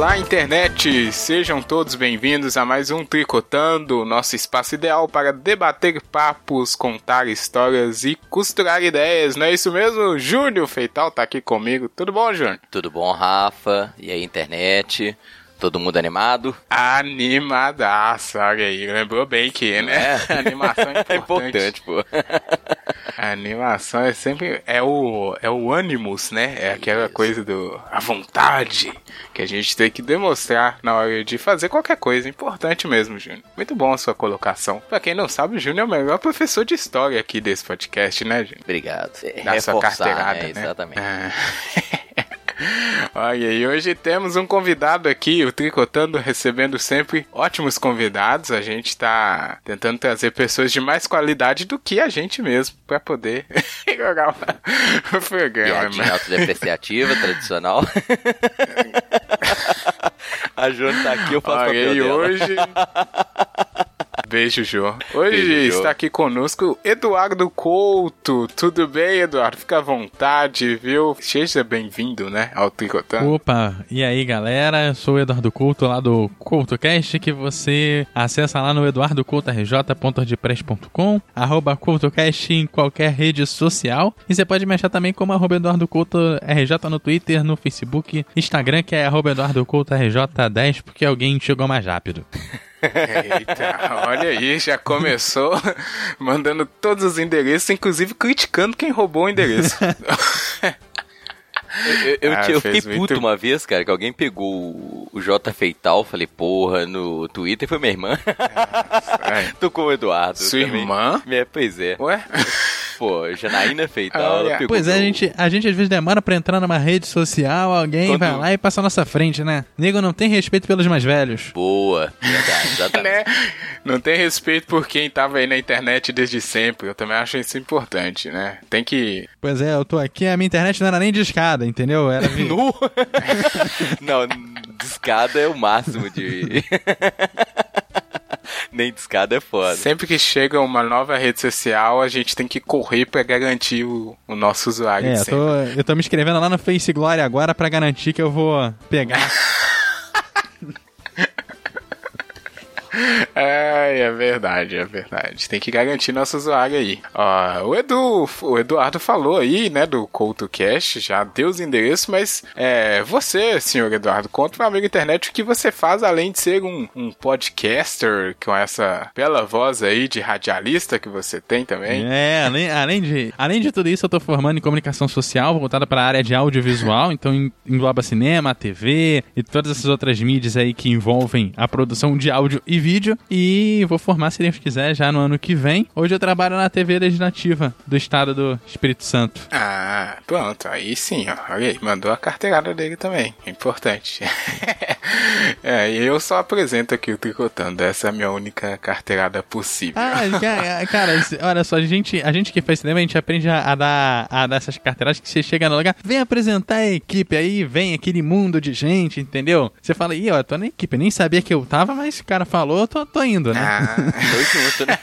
Olá, internet! Sejam todos bem-vindos a mais um Tricotando, nosso espaço ideal para debater papos, contar histórias e costurar ideias. Não é isso mesmo? Júnior Feital tá aqui comigo. Tudo bom, Júnior? Tudo bom, Rafa? E aí, internet? Todo mundo animado? Animadaço, olha aí. Lembrou bem que, né? É. animação é importante. É importante, pô. A animação é sempre. É o, é o ânimos, né? É aquela Isso. coisa do. A vontade que a gente tem que demonstrar na hora de fazer qualquer coisa. Importante mesmo, Júnior. Muito bom a sua colocação. Pra quem não sabe, o Júnior é o melhor professor de história aqui desse podcast, né, Júnior? Obrigado. Da sua Reforçar, carteirada, né? né? Exatamente. É. Olha, e hoje temos um convidado aqui, o Tricotando, recebendo sempre ótimos convidados. A gente tá tentando trazer pessoas de mais qualidade do que a gente mesmo, pra poder jogar o- o programa. Piadinha autodepreciativa, tradicional. a Jônia tá aqui, eu faço Olha, papel e dela. hoje. Beijo, Jô. Hoje Beijo, está aqui conosco Eduardo Couto. Tudo bem, Eduardo? Fica à vontade, viu? Seja bem-vindo, né, ao Tricotando. Opa, e aí galera, eu sou o Eduardo Couto lá do CoutoCast, que você acessa lá no eduardocoutorj.wordpress.com, arroba CoutoCast em qualquer rede social, e você pode me achar também como arroba Eduardo Couto RJ no Twitter, no Facebook, Instagram, que é arroba Eduardo Couto RJ10, porque alguém chegou mais rápido. Eita, olha aí, já começou mandando todos os endereços, inclusive criticando quem roubou o endereço. Eu, eu, Ah, eu fiquei muito- puto uma vez, cara, que alguém pegou o- J Feital, falei, porra, no Twitter foi minha irmã. É. Tô com o Eduardo. Sua também. irmã? É, pois é. Ué? Pô, Janaína Feital, Olha. ela pegou Pois é, a gente, a gente às vezes demora pra entrar numa rede social, alguém Quando- vai lá e passa a nossa frente, né? Nego não tem respeito pelos mais velhos. Boa, verdade, exatamente. né? Não tem respeito por quem tava aí na internet desde sempre. Eu também acho isso importante, né? Tem que. Pois é, eu tô aqui, a minha internet não era nem de escada, entendeu? Era Nu? Não, discada é o máximo de. Nem discada é foda. Sempre que chega uma nova rede social, a gente tem que correr pra garantir o, o nosso usuário. É, eu tô, eu tô me inscrevendo lá no Face Glória agora pra garantir que eu vou pegar. É, é verdade, é verdade. Tem que garantir nosso usuário aí. Ó, o Edu, o Eduardo falou aí, né, do CoutoCast, já deu os endereços, mas é, você, senhor Eduardo, conta pro amigo internet o que você faz além de ser um, um podcaster com essa bela voz aí de radialista que você tem também. É, além, além, de, além de tudo isso, eu tô formando em comunicação social, voltada pra área de audiovisual, então en- engloba cinema, TV e todas essas outras mídias aí que envolvem a produção de áudio e vídeo. E vou formar, se Deus quiser, já no ano que vem. Hoje eu trabalho na TV Legislativa do Estado do Espírito Santo. Ah, pronto, aí sim, ó. Olha aí, mandou a carteirada dele também. Importante. é, e eu só apresento aqui o Tricotando. Essa é a minha única carteirada possível. Ah, cara, isso- olha só, a gente, a gente que faz cinema, a gente aprende a, dar, a dar essas carteiradas que você chega no lugar, vem apresentar a equipe, aí vem aquele mundo de gente, entendeu? Você fala, ih, ó, eu tô na equipe, eu nem sabia que eu tava, mas o cara falou, eu tô, tô indo, né? Ah, Tô junto, né?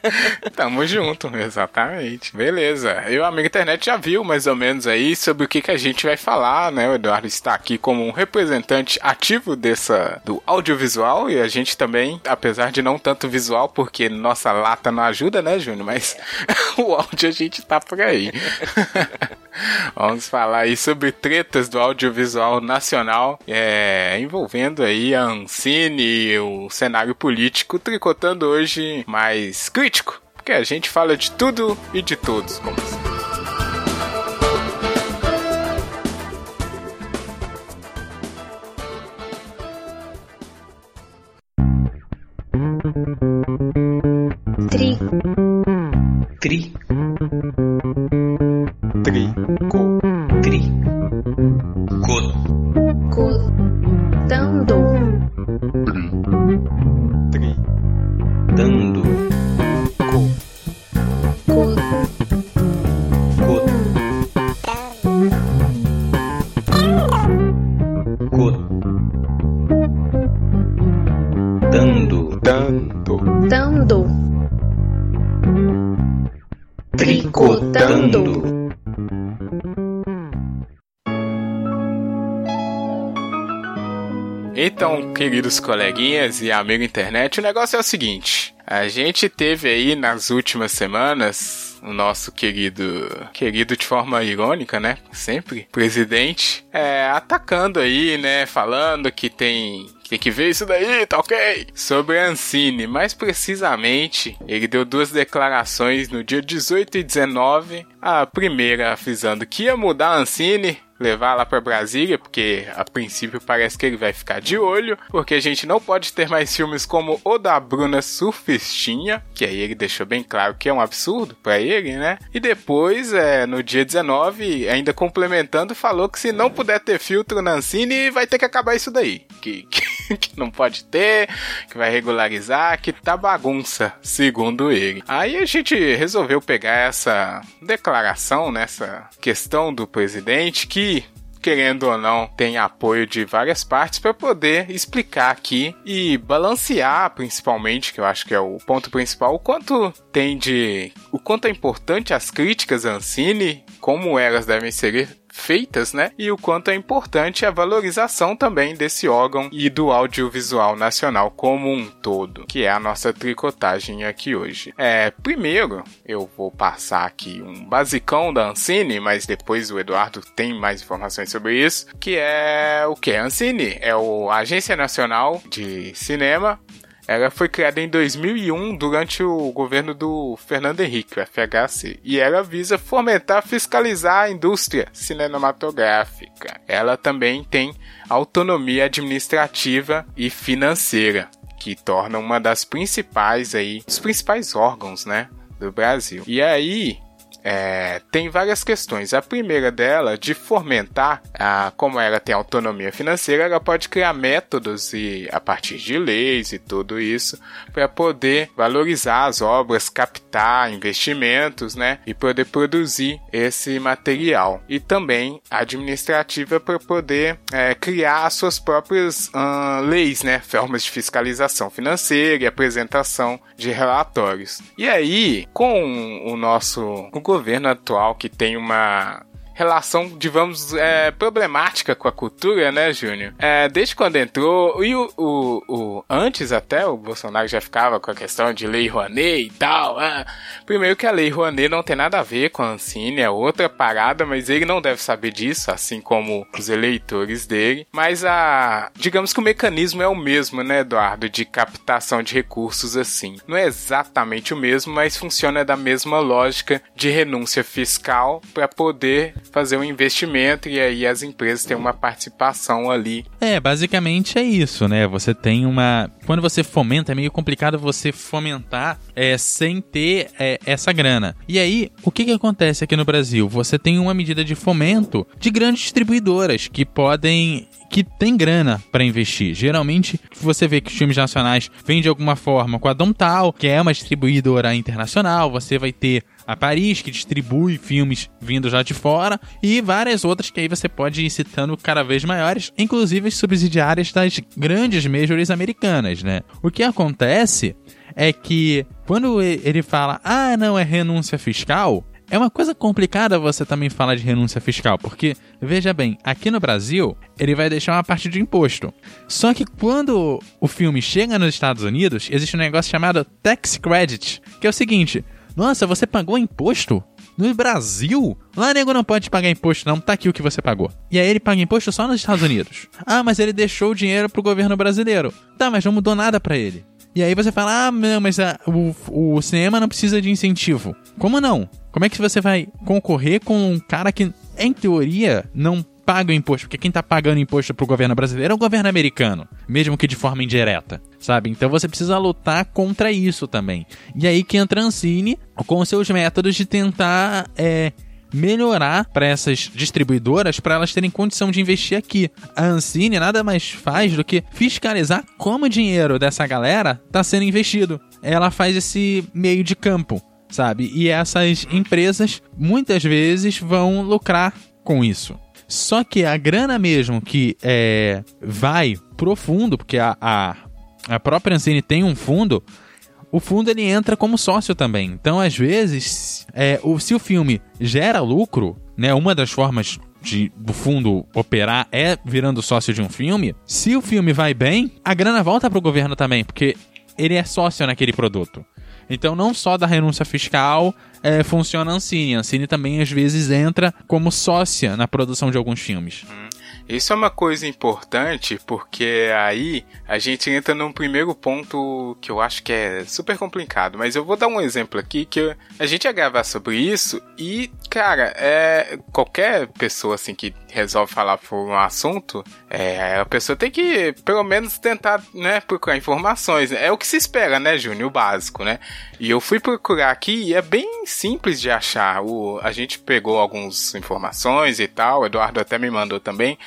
tamo junto, exatamente. Beleza. Eu, amigo internet, já viu mais ou menos aí sobre o que, que a gente vai falar, né? O Eduardo está aqui como um representante ativo dessa do audiovisual e a gente também, apesar de não tanto visual, porque nossa lata não ajuda, né, Júnior? Mas o áudio a gente tá por aí. Vamos falar aí sobre tretas do audiovisual nacional, é, envolvendo aí a Ancine e o cenário político, tricotando hoje mais crítico, porque a gente fala de tudo e de todos, como sempre. Tri, Tri, queridos coleguinhas e amigo internet, o negócio é o seguinte: a gente teve aí nas últimas semanas o nosso querido, querido de forma irônica, né? Sempre, presidente, é, atacando aí, né? Falando que tem tem que ver isso daí, tá ok? Sobre a Ancine, mais precisamente, ele deu duas declarações no dia 18 e 19. A primeira avisando que ia mudar a Ancine, levar lá para Brasília, porque a princípio parece que ele vai ficar de olho, porque a gente não pode ter mais filmes como o da Bruna Surfistinha, que aí ele deixou bem claro que é um absurdo para ele, né? E depois, é, no dia 19, ainda complementando, falou que se não puder ter filtro na Ancine, vai ter que acabar isso daí. Que, que, que não pode ter, que vai regularizar, que tá bagunça, segundo ele. Aí a gente resolveu pegar essa declaração, nessa questão do presidente, que querendo ou não, tem apoio de várias partes para poder explicar aqui e balancear, principalmente, que eu acho que é o ponto principal, o quanto tem de. o quanto é importante as críticas a Ancine, como elas devem ser feitas, né? E o quanto é importante a valorização também desse órgão e do audiovisual nacional como um todo, que é a nossa tricotagem aqui hoje. É, primeiro, eu vou passar aqui um basicão da Ancine, mas depois o Eduardo tem mais informações sobre isso, que é o que? A Ancine é o, Agência Nacional de Cinema ela foi criada em 2001 durante o governo do Fernando Henrique, o FHC, e ela visa fomentar fiscalizar a indústria cinematográfica. Ela também tem autonomia administrativa e financeira, que torna uma das principais aí, dos principais órgãos, né, do Brasil. E aí, é, tem várias questões. A primeira dela, de fomentar, a, como ela tem autonomia financeira, ela pode criar métodos e a partir de leis e tudo isso para poder valorizar as obras, captar investimentos, né, e poder produzir esse material. E também administrativa para poder é, criar as suas próprias leis, né, formas de fiscalização financeira e apresentação de relatórios. E aí, com o nosso o governo atual que tem uma relação, digamos, é, problemática com a cultura, né, Júnior? É, desde quando entrou, e o, o, o, antes até o Bolsonaro já ficava com a questão de lei Rouanet e tal. É. Primeiro que a lei Rouanet não tem nada a ver com a Ancine, é outra parada, mas ele não deve saber disso, assim como os eleitores dele. Mas a, digamos que o mecanismo é o mesmo, né, Eduardo, de captação de recursos assim. Não é exatamente o mesmo, mas funciona da mesma lógica de renúncia fiscal para poder fazer um investimento e aí as empresas têm uma participação ali. É, basicamente é isso, né? Você tem uma. Quando você fomenta, é meio complicado você fomentar é, sem ter é, essa grana. E aí, o que, que acontece aqui no Brasil? Você tem uma medida de fomento de grandes distribuidoras que podem que tem grana para investir. Geralmente, você vê que os filmes nacionais vêm de alguma forma com a Domtal, que é uma distribuidora internacional, você vai ter a Paris, que distribui filmes vindos já de fora, e várias outras que aí você pode ir citando cada vez maiores, inclusive as subsidiárias das grandes majors americanas, né? O que acontece é que quando ele fala, ah, não, é renúncia fiscal, é uma coisa complicada você também falar de renúncia fiscal, porque, veja bem, aqui no Brasil, ele vai deixar uma parte de imposto. Só que quando o filme chega nos Estados Unidos, existe um negócio chamado tax credit, que é o seguinte: nossa, você pagou imposto? No Brasil? Lá nego não pode pagar imposto, não. Tá aqui o que você pagou. E aí ele paga imposto só nos Estados Unidos. Ah, mas ele deixou o dinheiro pro governo brasileiro. Tá, mas não mudou nada para ele. E aí você fala, ah, não, mas a, o, o cinema não precisa de incentivo. Como não? Como é que você vai concorrer com um cara que, em teoria, não paga o imposto, porque quem tá pagando imposto pro governo brasileiro é o governo americano, mesmo que de forma indireta, sabe? Então você precisa lutar contra isso também. E aí que entra Ancine com seus métodos de tentar é, melhorar para essas distribuidoras para elas terem condição de investir aqui. A Ancine nada mais faz do que fiscalizar como o dinheiro dessa galera está sendo investido. Ela faz esse meio de campo, sabe? E essas empresas muitas vezes vão lucrar com isso. Só que a grana mesmo que é, vai pro fundo, porque a, a, a própria Ancine tem um fundo, o fundo ele entra como sócio também. Então, às vezes, é, o, se o filme gera lucro, né, uma das formas de, do fundo operar é virando sócio de um filme, se o filme vai bem, a grana volta pro governo também, porque ele é sócio naquele produto. Então, não só da renúncia fiscal é, funciona a Ancine. A Ancine também, às vezes, entra como sócia na produção de alguns filmes. Isso é uma coisa importante porque aí a gente entra num primeiro ponto que eu acho que é super complicado, mas eu vou dar um exemplo aqui que a gente ia gravar sobre isso e, cara, é qualquer pessoa assim que resolve falar por um assunto, é, a pessoa tem que pelo menos tentar, né, procurar informações. É o que se espera, né, Júnior, o básico, né? E eu fui procurar aqui e é bem simples de achar. O, a gente pegou algumas informações e tal, o Eduardo até me mandou também.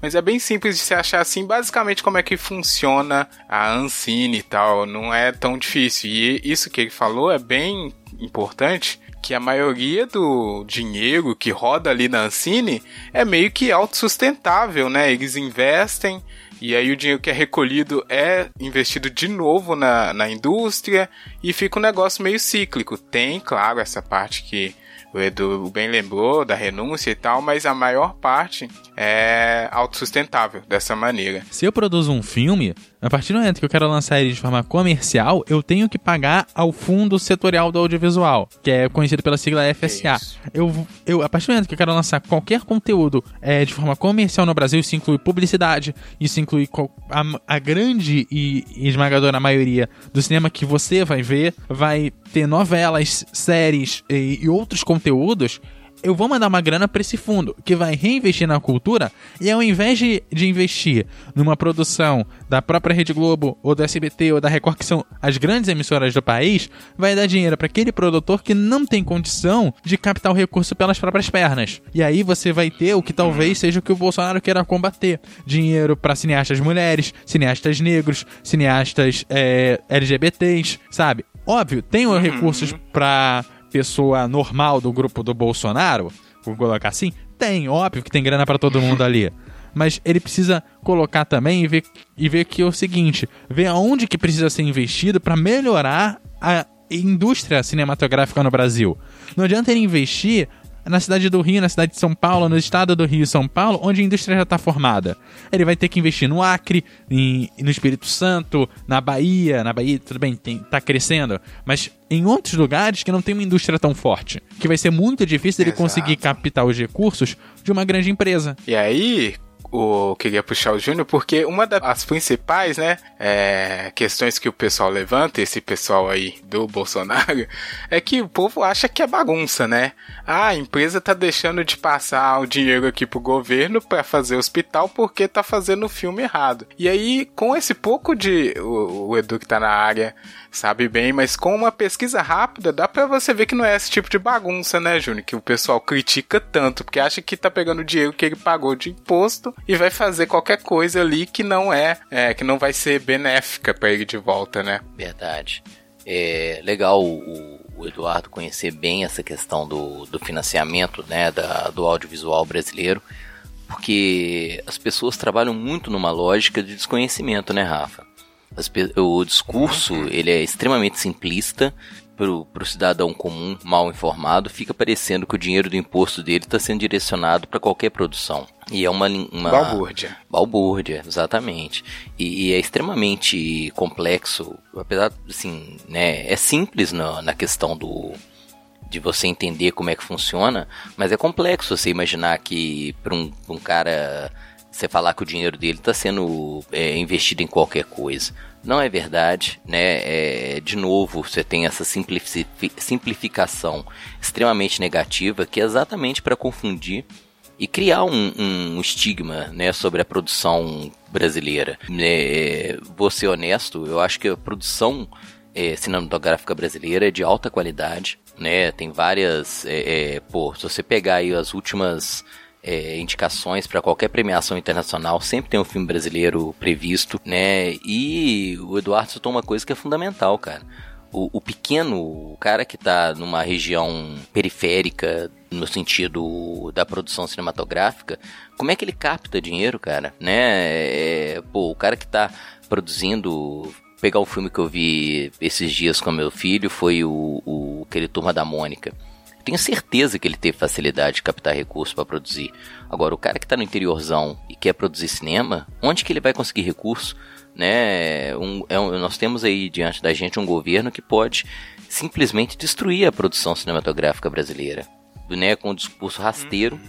Mas é bem simples de se achar assim, basicamente como é que funciona a Ancine e tal. Não é tão difícil. E isso que ele falou é bem importante. Que a maioria do dinheiro que roda ali na Ancine é meio que autossustentável, né? Eles investem e aí o dinheiro que é recolhido é investido de novo na, na indústria e fica um negócio meio cíclico. Tem, claro, essa parte que o Edu bem lembrou da renúncia e tal, mas a maior parte é autossustentável dessa maneira. Se eu produzo um filme, a partir do momento que eu quero lançar ele de forma comercial, eu tenho que pagar ao Fundo Setorial do Audiovisual, que é conhecido pela sigla FSA. Eu, eu, a partir do momento que eu quero lançar qualquer conteúdo é, de forma comercial no Brasil, isso inclui publicidade, isso inclui a, a grande e esmagadora maioria do cinema que você vai ver, vai ter novelas, séries e, e outros conteúdos. Eu vou mandar uma grana para esse fundo que vai reinvestir na cultura e ao invés de, de investir numa produção da própria Rede Globo ou do SBT ou da Record, que são as grandes emissoras do país, vai dar dinheiro para aquele produtor que não tem condição de captar o recurso pelas próprias pernas. E aí você vai ter o que talvez seja o que o Bolsonaro queira combater: dinheiro para cineastas mulheres, cineastas negros, cineastas é, LGBTs, sabe? Óbvio, tem os recursos para pessoa normal do grupo do Bolsonaro, vou colocar assim, tem, óbvio que tem grana pra todo mundo ali. Mas ele precisa colocar também e ver, e ver que é o seguinte, ver aonde que precisa ser investido pra melhorar a indústria cinematográfica no Brasil. Não adianta ele investir na cidade do Rio, na cidade de São Paulo, no estado do Rio e São Paulo, onde a indústria já está formada. Ele vai ter que investir no Acre, em- no Espírito Santo, na Bahia. Na Bahia, tudo bem, tem, tá crescendo, mas em outros lugares que não tem uma indústria tão forte. Que vai ser muito difícil ele Exato. conseguir captar os recursos de uma grande empresa. E aí, o, eu queria puxar o Júnior, porque uma das principais, né, é, questões que o pessoal levanta, esse pessoal aí do Bolsonaro, é que o povo acha que é bagunça, né? Ah, a empresa tá deixando de passar o dinheiro aqui pro governo pra fazer hospital porque tá fazendo o filme errado. E aí, com esse pouco de. O, o Edu que tá na área sabe bem, mas com uma pesquisa rápida dá pra você ver que não é esse tipo de bagunça, né, Júnior? Que o pessoal critica tanto, porque acha que tá pegando o dinheiro que ele pagou de imposto e vai fazer qualquer coisa ali que não é, é que não vai ser benéfica pra ele de volta, né? Verdade. É legal o, o Eduardo conhecer bem essa questão do, do financiamento né, da, do audiovisual brasileiro, porque as pessoas trabalham muito numa lógica de desconhecimento, né, Rafa? As o discurso ele é extremamente simplista pro, pro cidadão comum mal informado, fica parecendo que o dinheiro do imposto dele está sendo direcionado para qualquer produção. E é uma, uma Balbúrdia. Balbúrdia, exatamente. E, e é extremamente complexo, apesar, assim, né, é simples na, na questão do de você entender como é que funciona, mas é complexo você imaginar que para um, um cara você falar que o dinheiro dele está sendo é, investido em qualquer coisa. Não é verdade, né? É, de novo, você tem essa simplifi- simplificação extremamente negativa que é exatamente para confundir e criar um, um estigma né, sobre a produção brasileira. É, vou ser honesto, eu acho que a produção é, cinematográfica brasileira é de alta qualidade. Né? Tem várias. É, é, pô, se você pegar aí as últimas é, indicações para qualquer premiação internacional, sempre tem um filme brasileiro previsto, né? E o Eduardo citou uma coisa que é fundamental, cara. O, o pequeno, o cara que tá numa região periférica, no sentido da produção cinematográfica, como é que ele capta dinheiro, cara? Né? É, pô, o cara que tá produzindo. Pegar um filme que eu vi esses dias com meu filho foi o, o aquele Turma da Mônica. Tenho certeza que ele teve facilidade de captar recursos para produzir. Agora, o cara que está no interiorzão e quer produzir cinema, onde que ele vai conseguir recurso? Né? Um, é um, nós temos aí diante da gente um governo que pode simplesmente destruir a produção cinematográfica brasileira, né? Com um discurso rasteiro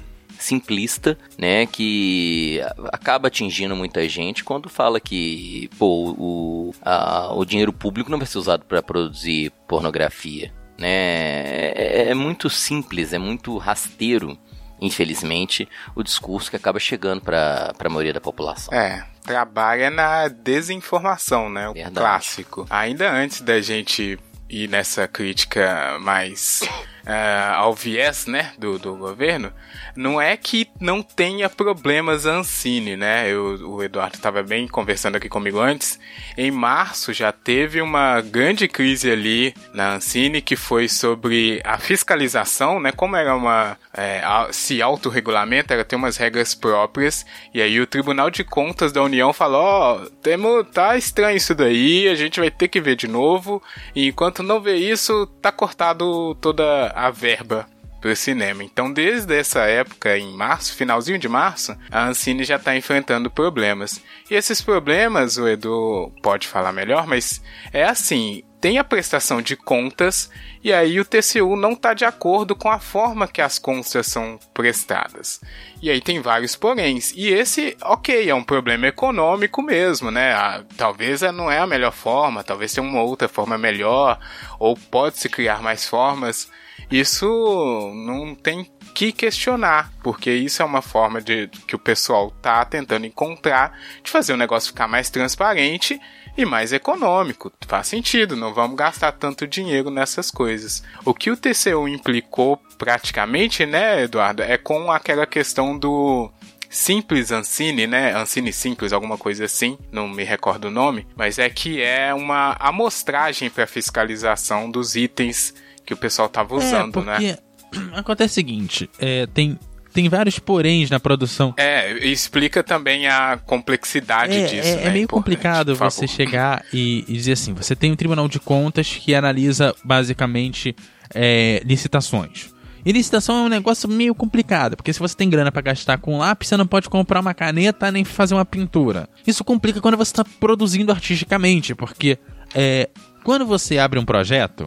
simplista, né, que acaba atingindo muita gente quando fala que pô, o, a, o dinheiro público não vai ser usado para produzir pornografia, né? É, é muito simples, é muito rasteiro infelizmente, o discurso que acaba chegando para a maioria da população. É, trabalha na desinformação, né? O Verdade. clássico. Ainda antes da gente ir nessa crítica mais ah, ao viés, né, do, do governo, não é que não tenha problemas Ancine, né? Eu, o Eduardo estava bem conversando aqui comigo antes. Em março já teve uma grande crise ali na Ancine que foi sobre a fiscalização, né? Como era uma é, se autorregulamenta, ela tem umas regras próprias. E aí o Tribunal de Contas da União falou: ó, temo, tá estranho isso daí, a gente vai ter que ver de novo. E enquanto não vê isso, tá cortado toda a verba pro cinema. Então, desde essa época, em março, finalzinho de março, a Ancine já está enfrentando problemas. E esses problemas, o Edu pode falar melhor, mas é assim. Tem a prestação de contas e aí o TCU não está de acordo com a forma que as contas são prestadas. E aí tem vários poréns. E esse, ok, é um problema econômico mesmo, né? Ah, talvez eh, não é a melhor forma, talvez tenha uma outra forma melhor, ou pode-se criar mais formas. Isso não tem que questionar, porque isso é uma forma de que o pessoal tá tentando encontrar de fazer o negócio ficar mais transparente e mais econômico. Faz sentido, não vamos gastar tanto dinheiro nessas coisas. O que o TCU implicou praticamente, né, Eduardo, é com aquela questão do Simples Ancine, né? Ancine Simples, alguma coisa assim, não me recordo o nome, mas é que é uma amostragem para fiscalização dos itens que o pessoal tava usando, é, né? porque acontece o seguinte, é, tem, tem vários poréns na produção. É, explica também a complexidade É, disso. é- né? é meio Importante, complicado você chegar e, e dizer assim: você tem um tribunal de contas que analisa basicamente é, licitações. E licitação é um negócio meio complicado, porque se você tem grana pra gastar com lápis, você não pode comprar uma caneta nem fazer uma pintura. Isso complica quando você está produzindo artisticamente, porque é, quando você abre um projeto,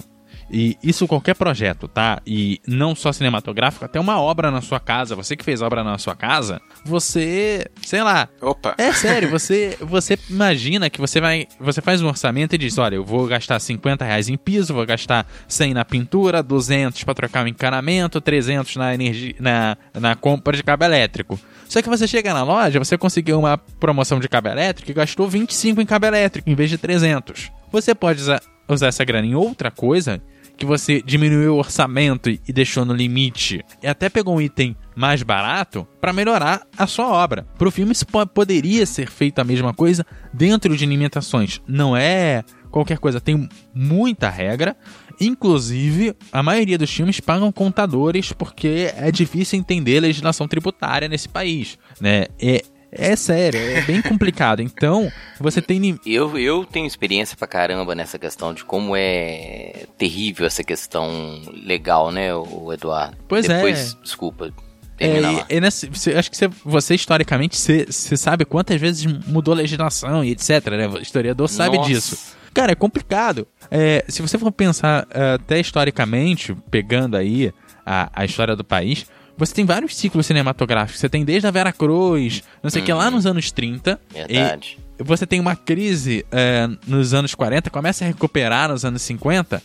e isso qualquer projeto, tá? E não só cinematográfico, até uma obra na sua casa, você que fez obra na sua casa, você, sei lá, Opa! é sério, você, você imagina que você vai. Você faz um orçamento e diz: olha, eu vou gastar 50 reais em piso, vou gastar 100 na pintura, 200 para trocar o encanamento, 300 na, energia, na, na compra de cabo elétrico. Só que você chega na loja, você conseguiu uma promoção de cabo elétrico e gastou 25 em cabo elétrico em vez de 300. Você pode usar, usar essa grana em outra coisa que você diminuiu o orçamento e deixou no limite e até pegou um item mais barato para melhorar a sua obra. Pro filme isso po- poderia ser feito a mesma coisa dentro de limitações. Não é qualquer coisa, tem muita regra. Inclusive, a maioria dos filmes pagam contadores porque é difícil entender a legislação tributária nesse país, né? É, é sério, é bem complicado. Então, você tem Eu, eu tenho experiência pra caramba nessa questão de como é terrível essa questão legal, né, o Eduardo? Pois é. Depois, desculpa, É, termina lá. e, e nessa- você- acho que você, você, historicamente, você, você sabe quantas vezes mudou a legislação e etc, né? O historiador sabe Nossa. disso. Cara, é complicado. É, se você for pensar é, até historicamente, pegando aí a, a história do país, você tem vários ciclos cinematográficos. Você tem desde a Vera Cruz, não sei o que, lá nos anos 30. Verdade. E você tem uma crise é, nos anos 40, começa a recuperar nos anos 50.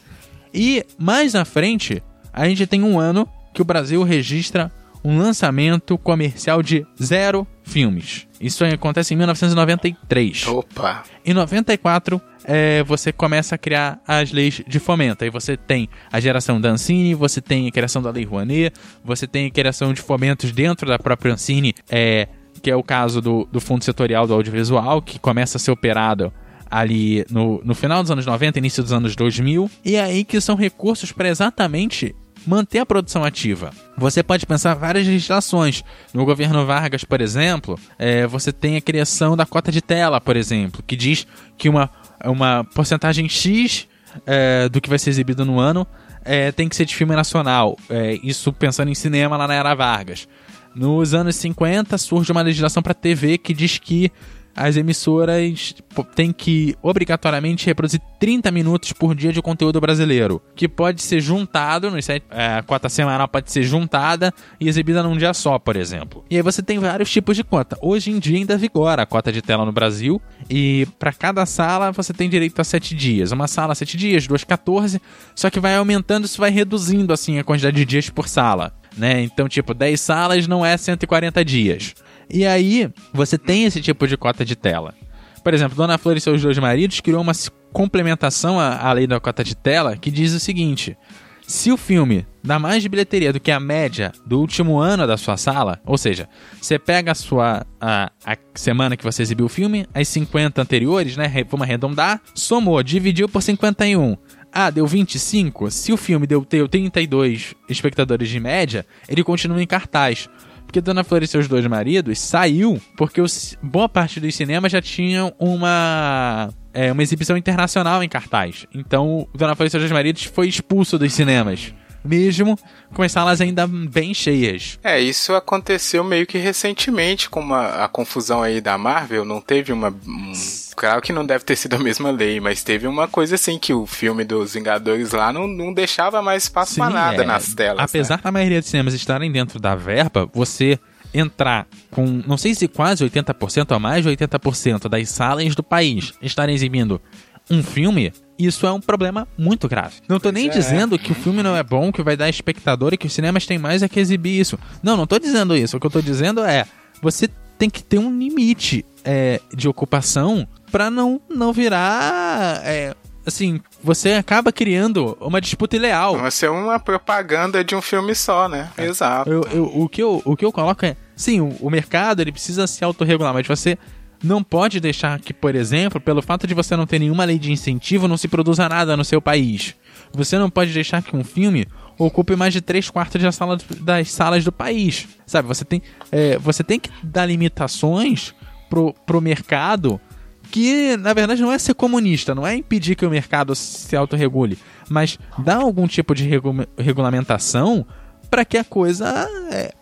E mais na frente, a gente tem um ano que o Brasil registra um lançamento comercial de zero filmes. Isso acontece em 1993. Opa! Em 94, é, você começa a criar as leis de fomento. Aí você tem a geração da Ancine, você tem a criação da Lei Rouanet, você tem a criação de fomentos dentro da própria Ancine, é, que é o caso do, do Fundo Setorial do Audiovisual, que começa a ser operado ali no, no final dos anos 90, início dos anos 2000. E é aí que são recursos para exatamente manter a produção ativa. Você pode pensar várias legislações. No governo Vargas, por exemplo, é, você tem a criação da cota de tela, por exemplo, que diz que uma, uma porcentagem X é, do que vai ser exibido no ano é, tem que ser de filme nacional. É, isso pensando em cinema lá na Era Vargas. Nos anos 50 surge uma legislação para TV que diz que as emissoras têm que obrigatoriamente reproduzir 30 minutos por dia de conteúdo brasileiro, que pode ser juntado, nos sete- é, a cota semanal pode ser juntada e exibida num dia só, por exemplo. E aí você tem vários tipos de cota. Hoje em dia ainda vigora a cota de tela no Brasil e para cada sala você tem direito a 7 dias. Uma sala 7 dias, duas 14, só que vai aumentando, isso vai reduzindo assim a quantidade de dias por sala. Né? Então, tipo, 10 salas não é 140 dias. E aí, você tem esse tipo de cota de tela. Por exemplo, Dona Flor e seus dois maridos criou uma complementação à, lei da cota de tela que diz o seguinte: se o filme dá mais de bilheteria do que a média do último ano da sua sala, ou seja, você pega a sua a, a semana que você exibiu o filme, as 50 anteriores, né, vamos arredondar, somou, dividiu por 51. Ah, deu 25. Se o filme deu, deu 32 espectadores de média, ele continua em cartaz. Porque Dona Flor e seus dois maridos saiu porque os, boa parte dos cinemas já tinham uma, é, uma exibição internacional em cartaz. Então, Dona Flor e seus dois maridos foi expulso dos cinemas. Mesmo com as salas ainda bem cheias. É, isso aconteceu meio que recentemente com uma, a confusão aí da Marvel. Não teve uma. um- claro que não deve ter sido a mesma lei, mas teve uma coisa assim que o filme dos Vingadores lá não, não deixava mais espaço pra nada é, nas telas. Apesar né? da maioria dos cinemas estarem dentro da verba, você entrar com, não sei se quase 80% ou mais de 80% das salas do país estarem exibindo um filme, isso é um problema muito grave. Não tô nem é. dizendo que o filme não é bom, que vai dar espectador e que os cinemas têm mais é que exibir isso. Não, não tô dizendo isso. O que eu tô dizendo é, você tem que ter um limite é, de ocupação pra não, não virar... é, assim, você acaba criando uma disputa ileal. Vai ser uma propaganda de um filme só, né? Exato. Eu- eu- o, que eu, o que eu coloco é, sim, o, o mercado ele precisa se autorregular, mas você não pode deixar que, por exemplo, pelo fato de você não ter nenhuma lei de incentivo, não se produza nada no seu país. Você não pode deixar que um filme ocupe mais de 3 quartos da sala, das salas do país. Sabe, você tem, é, você tem que dar limitações pro, pro mercado que na verdade não é ser comunista, não é impedir que o mercado se autorregule, mas dar algum tipo de regu- regulamentação para que a coisa,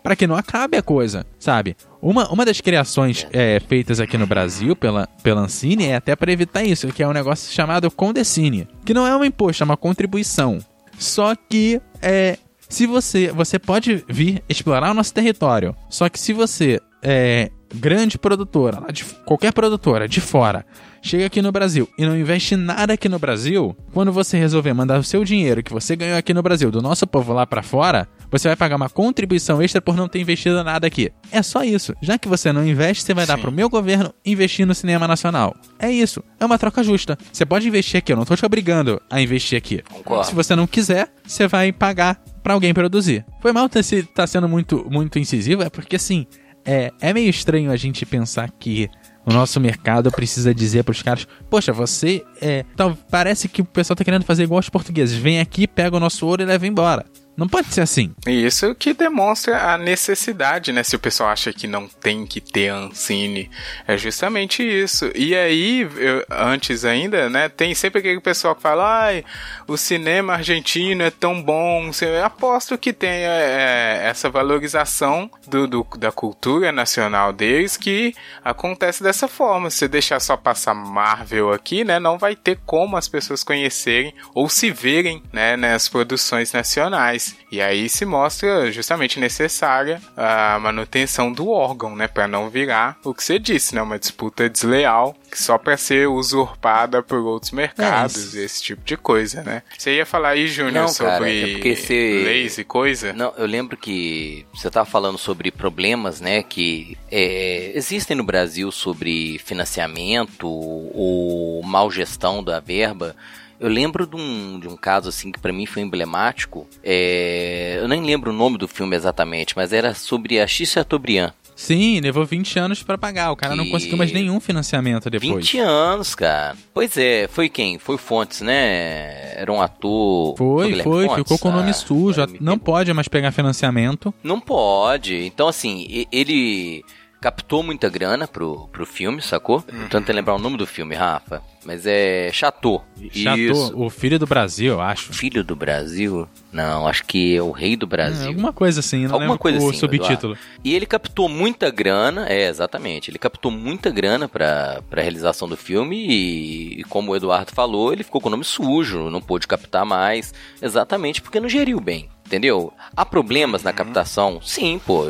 para que não acabe a coisa, sabe? Uma, uma das criações é, feitas aqui no Brasil pela, pela Ancine é até para evitar isso, que é um negócio chamado Condecine, que não é um imposto, é uma contribuição. Só que é, se você você pode vir explorar o nosso território, só que se você é grande produtora, de, qualquer produtora de fora, chega aqui no Brasil e não investe nada aqui no Brasil, quando você resolver mandar o seu dinheiro que você ganhou aqui no Brasil do nosso povo lá pra fora, você vai pagar uma contribuição extra por não ter investido nada aqui. É só isso. Já que você não investe, você vai dar Sim. pro meu governo investir no cinema nacional. É isso. É uma troca justa. Você pode investir aqui, eu não tô te obrigando a investir aqui. Concordo. Se você não quiser, você vai pagar pra alguém produzir. Foi mal ter se tá sendo muito muito incisivo, é porque assim, é, é meio estranho a gente pensar que o nosso mercado precisa dizer pros caras, poxa, você é, então parece que o pessoal tá querendo fazer igual os portugueses, vem aqui, pega o nosso ouro e leva embora. Não pode ser assim. Isso que demonstra a necessidade, né? Se o pessoal acha que não tem que ter Ancine, é justamente isso. E aí, eu- antes ainda, né? Tem sempre aquele pessoal que fala, ai, o cinema argentino é tão bom. Eu aposto que tem é, essa valorização do, do- da cultura nacional deles que acontece dessa forma. Se deixar só passar Marvel aqui, né? Não vai ter como as pessoas conhecerem ou se verem, né? Nas produções nacionais. E aí se mostra justamente necessária a manutenção do órgão, né, para não virar o que você disse, né, uma disputa desleal só para ser usurpada por outros mercados, É, esse tipo de coisa, né? Você ia falar aí, Júnior, cara, sobre é você- leis e coisa? Não, eu lembro que você estava falando sobre problemas, né, que é, existem no Brasil sobre financiamento ou mal gestão da verba. Eu lembro de um, de um caso assim que pra mim foi emblemático. É, eu nem lembro o nome do filme exatamente, mas era sobre a X Chateaubriand. Sim, levou 20 anos pra pagar. O cara não conseguiu mais nenhum financiamento depois. 20 anos, cara. Pois é, foi quem? Foi Fontes, né? Era um ator. Foi, foi, Fontes? ficou com o nome Ah, sujo. Não pegou. pode mais pegar financiamento. Não pode. Então, assim, ele captou muita grana pro, pro filme, sacou? Uhum. Tô tentando lembrar o nome do filme, Rafa. Mas é Chateau. Chateau, Isso. o filho do Brasil, eu acho. Filho do Brasil? Não, acho que é o Rei do É, Brasil. alguma coisa assim, não Alguma lembro coisa o assim, subtítulo. E ele captou muita grana, é, exatamente. Ele captou muita grana pra, pra realização do filme e, e como o Eduardo falou, ele ficou com o nome sujo, não pôde captar mais, exatamente porque não geriu bem. Entendeu? Há problemas na captação? Sim, pô.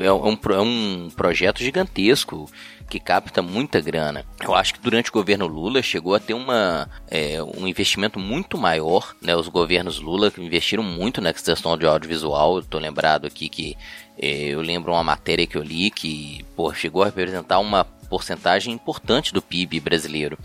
É um, pro- é um projeto gigantesco que capta muita grana. Eu acho que durante o governo Lula chegou a ter uma, é, um investimento muito maior. Né? Os governos Lula investiram muito na questão de audiovisual. Tô lembrado aqui que é, eu lembro uma matéria que eu li que pô, chegou a representar uma porcentagem importante do PIB brasileiro.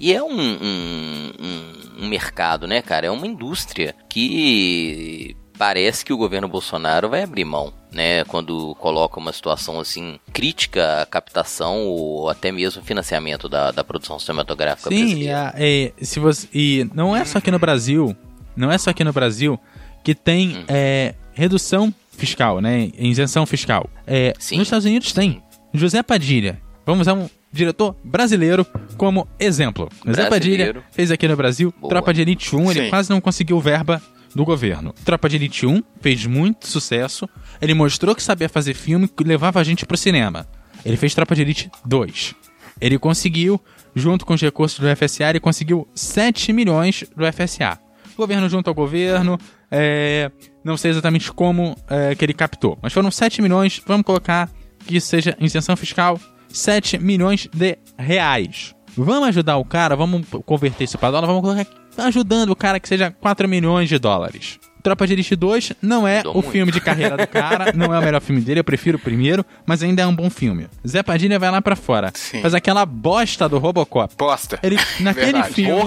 E é um, um, um- um mercado, né, cara? É uma indústria que parece que o governo Bolsonaro vai abrir mão, né? Quando coloca uma situação assim crítica à captação ou até mesmo financiamento da, da produção cinematográfica Sim, brasileira. a- é, se você, e não é só aqui no Brasil, não é só aqui no Brasil que Hum. tem é, redução fiscal, né? Isenção fiscal. É, Sim. nos Estados Unidos tem. José Padilha. Vamos usar um diretor brasileiro como exemplo. José Brasileiro. Padilha fez aqui no Brasil Boa. Tropa de Elite 1, ele Sim. quase não conseguiu verba do governo. Tropa de Elite 1 fez muito sucesso. Ele mostrou que sabia fazer filme que levava a gente pro cinema. Ele fez Tropa de Elite 2. Ele conseguiu, junto com os recursos do FSA, ele conseguiu 7 milhões do FSA. Governo junto ao governo, é, não sei exatamente como é, que ele captou, mas foram 7 milhões, vamos colocar que seja isenção fiscal, 7 milhões de reais. Vamos ajudar o cara, vamos converter isso para dólar, vamos colocar ajudando o cara que seja 4 milhões de dólares. Tropa de Elite 2 não é o muito. filme de carreira do cara, não é o melhor filme dele, eu prefiro o primeiro, mas ainda é um bom filme. Zé Padilha vai lá pra fora, Sim. faz aquela bosta do Robocop. Posta. Ele, naquele Verdade. filme,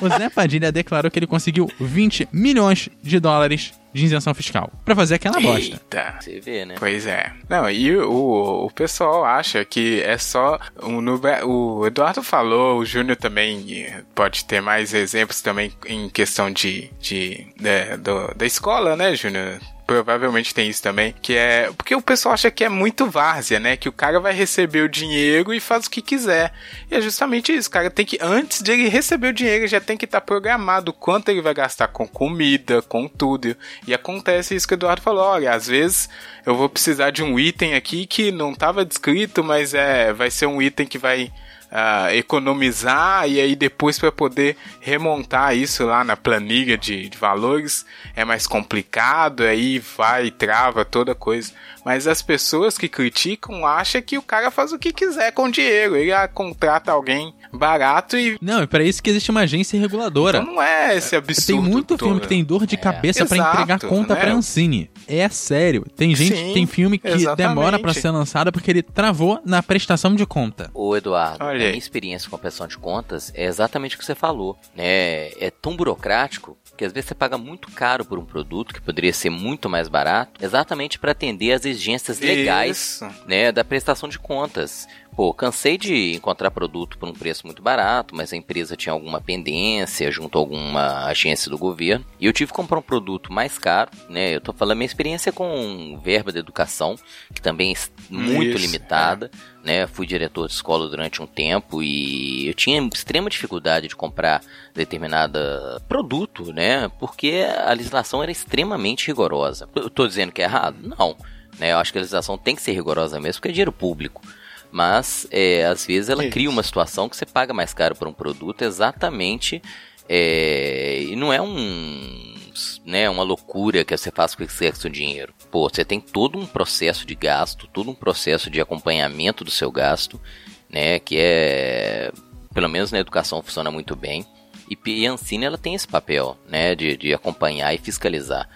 o Zé Padilha declarou que ele conseguiu 20 milhões de dólares de isenção fiscal pra fazer aquela bosta. Eita. Você vê, né? Pois é. Não, e o, o pessoal acha que é só. O, no- o Eduardo falou, o Júnior também pode ter mais exemplos também em questão de. de né, do- da escola, né, Júnior? Provavelmente tem isso também, que é. Porque o pessoal acha que é muito várzea, né? Que o cara vai receber o dinheiro e faz o que quiser. E é justamente isso, cara tem que, antes de ele receber o dinheiro, já tem que estar programado o quanto ele vai gastar com comida, com tudo. E acontece isso que o Eduardo falou: olha, às vezes eu vou precisar de um item aqui que não estava descrito, mas é, vai ser um item que vai ah, economizar e aí depois para poder remontar isso lá na planilha de, de valores é mais complicado, aí vai trava toda coisa. Mas as pessoas que criticam acham que o cara faz o que quiser com o dinheiro, ele ah, contrata alguém barato e Não, é pra isso que existe uma agência reguladora. então não é esse absurdo. Tem muito todo. filme que tem dor de cabeça pra Exato, entregar conta né? pra Ancine. É sério. Tem gente, Sim, tem filme que exatamente. demora pra ser lançado porque ele travou na prestação de conta. Ô Eduardo, Olha a minha experiência com a prestação de contas é exatamente o que você falou. Né? É tão burocrático que às vezes você paga muito caro por um produto que poderia ser muito mais barato, exatamente para atender às exigências legais Isso. né, da prestação de contas. Pô, cansei de encontrar produto por um preço muito barato, mas a empresa tinha alguma pendência junto a alguma agência do governo. E eu tive que comprar um produto mais caro, né? Eu tô falando minha experiência com verba de educação, que também é muito Isso, limitada, né? Fui diretor de escola durante um tempo e eu tinha extrema dificuldade de comprar determinada produto, né? Porque a legislação era extremamente rigorosa. Eu tô dizendo que é errado? Não. Né? Eu acho que a legislação tem que ser rigorosa mesmo, porque é dinheiro público. Mas, é, às vezes, ela Isso. cria uma situação que você paga mais caro por um produto exatamente. é, e não é um. Né, uma loucura que você faz com esse seu dinheiro. Pô, você tem todo um processo de gasto, todo um processo de acompanhamento do seu gasto, né? Que é. Pelo menos na educação funciona muito bem. E a Ancine ela tem esse papel, né? De, de acompanhar e fiscalizar.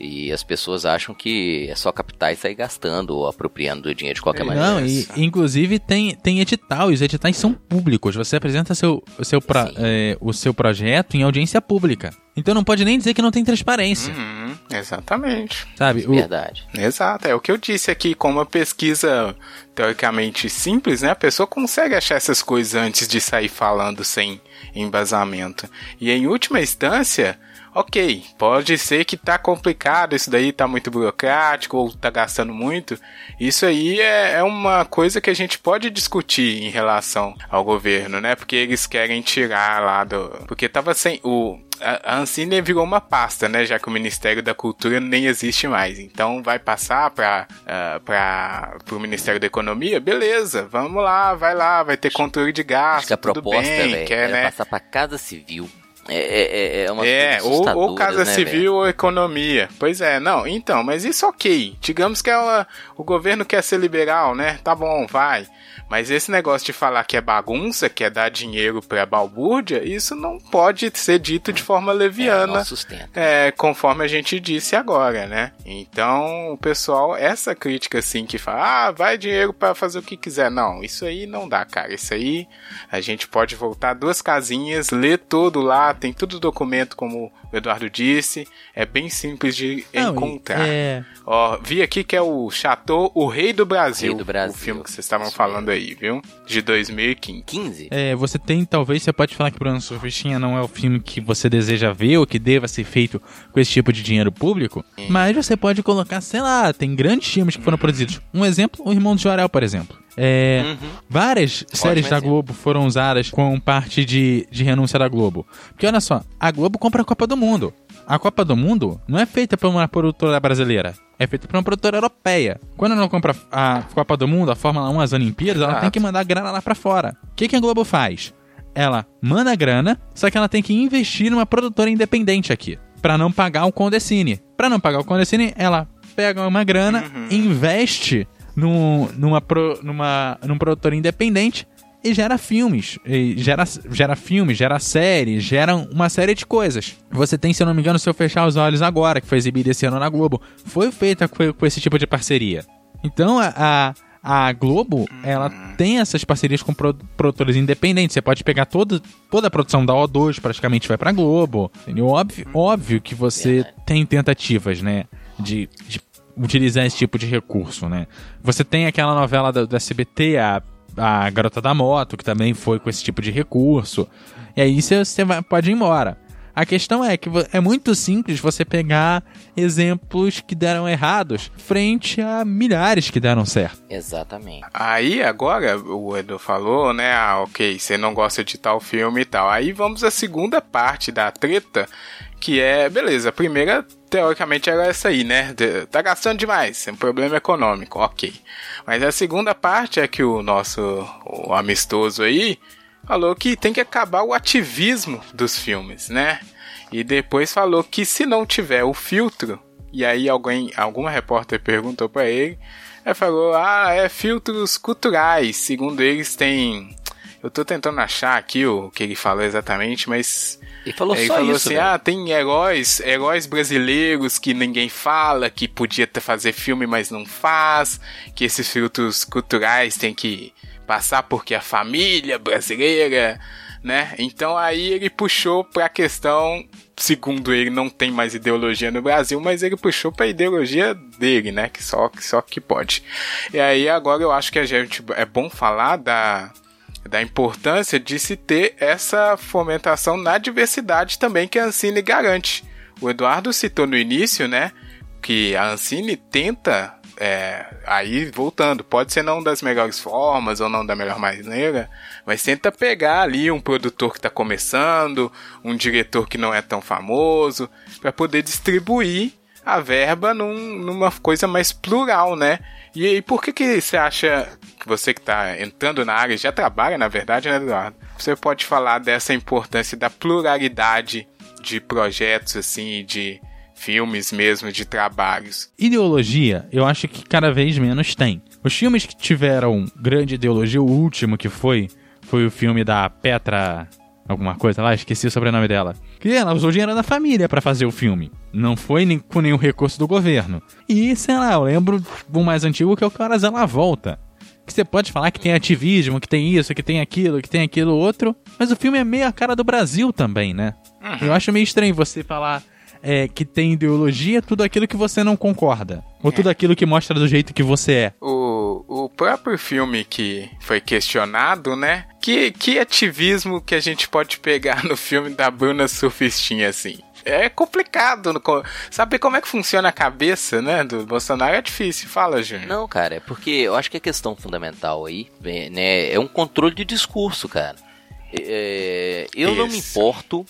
E as pessoas acham que é só captar e sair gastando ou apropriando do dinheiro de qualquer maneira. Não, e inclusive tem, tem edital, e os editais são públicos. Você apresenta seu, o, seu Sim. é, o seu projeto em audiência pública. Então não pode nem dizer que não tem transparência, Uhum, exatamente. sabe? O- Verdade. Exato, é o que eu disse aqui, com uma pesquisa teoricamente simples, né? A pessoa consegue achar essas coisas antes de sair falando sem, embasamento. E em última instância, ok, pode ser que tá complicado, isso daí tá muito burocrático ou tá gastando muito. Isso aí é, é uma coisa que a gente pode discutir em relação ao governo, né? Porque eles querem tirar lá do. Porque tava sem. O, a Ancine virou uma pasta, né? Já que o Ministério da Cultura nem existe mais. Então vai passar para uh, para o Ministério da Economia, beleza? Vamos lá, vai lá, vai ter controle de gasto. Acho que a proposta, bem, velho, quer, era né? passar pra Casa Civil. É, é, é uma É, ou, ou Casa né, Civil velho? ou Economia. Pois é, não, então, mas isso ok. Digamos que ela, o governo quer ser liberal, né? Tá bom, vai. Mas esse negócio de falar que é bagunça, que é dar dinheiro pra balbúrdia, isso não pode ser dito de forma É, leviana. sustenta. É, conforme a gente disse agora, né? Então, o pessoal, essa crítica assim que fala, ah, vai dinheiro pra fazer o que quiser. Não, isso aí não dá, cara. Isso aí a gente pode voltar duas casinhas, ler tudo lá, tem tudo documento, como o Eduardo disse. É bem simples de Não, encontrar. é, Ó, vi aqui que é o Chateau O Rei do Brasil. Rei do Brasil. O filme que vocês estavam Isso falando aí, viu? De 2015. 15? É, você tem, talvez, você pode falar que Bruno Surfistinha não é o filme que você deseja ver ou que deva ser feito com esse tipo de dinheiro público, mas você pode colocar, sei lá, tem grandes filmes que foram produzidos. Um exemplo, o Irmão de Jorel, por exemplo. É, Várias séries da. Globo foram usadas com parte de, de renúncia da Globo. Porque olha só, a Globo compra a Copa do Mundo. A Copa do Mundo não é feita por uma produtora brasileira. É feita por uma produtora europeia. Quando ela compra a Copa do Mundo, a Fórmula 1, as Olimpíadas, ela Exato. tem que mandar grana lá pra fora. O que, que a Globo faz? Ela manda grana, só que ela tem que investir numa produtora independente aqui. Pra não pagar o Condecine. Pra não pagar o Condecine, ela pega uma grana, investe num, numa, pro, numa, num produtor independente e gera filmes. E gera, gera filmes, gera séries, gera uma série de coisas. Você tem, se eu não me engano, Se Eu Fechar os Olhos Agora, que foi exibido esse ano na Globo. Foi feita com, com esse tipo de parceria. Então a, a, a Globo, ela tem essas parcerias com pro- produtores independentes. Você pode pegar todo, toda a produção da O2, praticamente vai pra Globo. Entendeu? Óbvio, óbvio que você tem tentativas, né? De, de utilizar esse tipo de recurso, né? Você tem aquela novela do, do SBT, a, a Garota da Moto, que também foi com esse tipo de recurso. E aí você, pode ir embora. A questão é que é muito simples você pegar exemplos que deram errados frente a milhares que deram certo. Exatamente. Aí agora o Edu falou, né? Ah, ok, você não gosta de tal filme e tal. Aí vamos à segunda parte da treta, que é, beleza, a primeira teoricamente era essa aí, né? tá gastando demais, é um problema econômico, ok. Mas a segunda parte é que o nosso o amistoso aí falou que tem que acabar o ativismo dos filmes, né? E depois falou que se não tiver o filtro, e aí alguém, alguma repórter perguntou pra ele, ele falou: "Ah, é filtros culturais, segundo eles tem eu tô tentando achar aqui o que ele falou exatamente, mas Ele falou ele só falou isso, assim: velho. ah, tem heróis, heróis brasileiros que ninguém fala, que podia ter fazer filme, mas não faz, que esses filtros culturais tem que passar porque a família brasileira, né? Então aí ele puxou pra questão, segundo ele, não tem mais ideologia no Brasil, mas ele puxou pra ideologia dele, né? Que só, que só que pode. E aí agora eu acho que a gente é bom falar da da importância de se ter essa fomentação na diversidade também que a Ancine garante. O Eduardo citou no início, né, que a Ancine tenta, é, aí voltando, pode ser não das melhores formas ou não da melhor maneira, mas tenta pegar ali um produtor que está começando, um diretor que não é tão famoso, para poder distribuir a verba num- numa coisa mais plural, né? E aí, por que que você acha que você que está entrando na área, já trabalha na verdade, né, Eduardo? Você pode falar dessa importância da pluralidade de projetos, assim, de filmes mesmo, de trabalhos. Ideologia, eu acho que cada vez menos tem. Os filmes que tiveram grande ideologia, o último que foi, foi o filme da Petra. Alguma coisa lá, esqueci o sobrenome dela. Que ela usou dinheiro da família pra fazer o filme. Não foi nem com nenhum recurso do governo. E, sei lá, eu lembro do mais antigo que é o Caras Ela Volta. Que você pode falar que tem ativismo, que tem isso, que tem aquilo, que tem aquilo outro. Mas o filme é meio a cara do Brasil também, né? Eu acho meio estranho você falar é, que tem ideologia tudo aquilo que você não concorda. Ou tudo aquilo que mostra do jeito que você é. O, o próprio filme que foi questionado, né? Que, que ativismo que a gente pode pegar no filme da Bruna Surfistinha, assim? É complicado. Saber como é que funciona a cabeça, né, do Bolsonaro é difícil. Fala, Júnior. Não, cara, é porque eu acho que a questão fundamental aí é, né, é um controle de discurso, cara. É, eu não me Isso. importo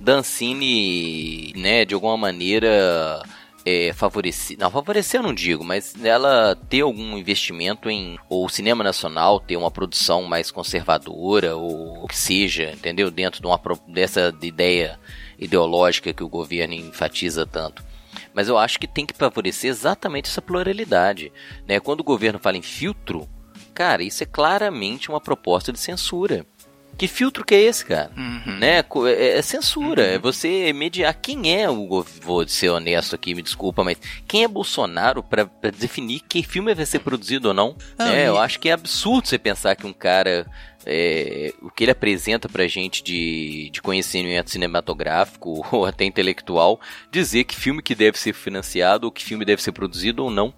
da Ancine, né, de alguma maneira é, favorecer. Não, favorecer eu não digo, mas ela ter algum investimento em. Ou o cinema nacional ter uma produção mais conservadora, ou o que seja, entendeu? Dentro de uma, dessa ideia ideológica que o governo enfatiza tanto. Mas eu acho que tem que favorecer exatamente essa pluralidade. Né? Quando o governo fala em filtro, cara, isso é claramente uma proposta de censura. Que filtro que é esse, cara? Né? Co- É, é censura, é você mediar quem é o governo. Vou ser honesto aqui, me desculpa, mas quem é Bolsonaro pra definir que filme vai ser produzido ou não? Ah, né? e- Eu acho que é absurdo você pensar que um cara. É, o que ele apresenta pra gente de, de conhecimento cinematográfico ou até intelectual, dizer que filme que deve ser financiado ou que filme deve ser produzido ou não.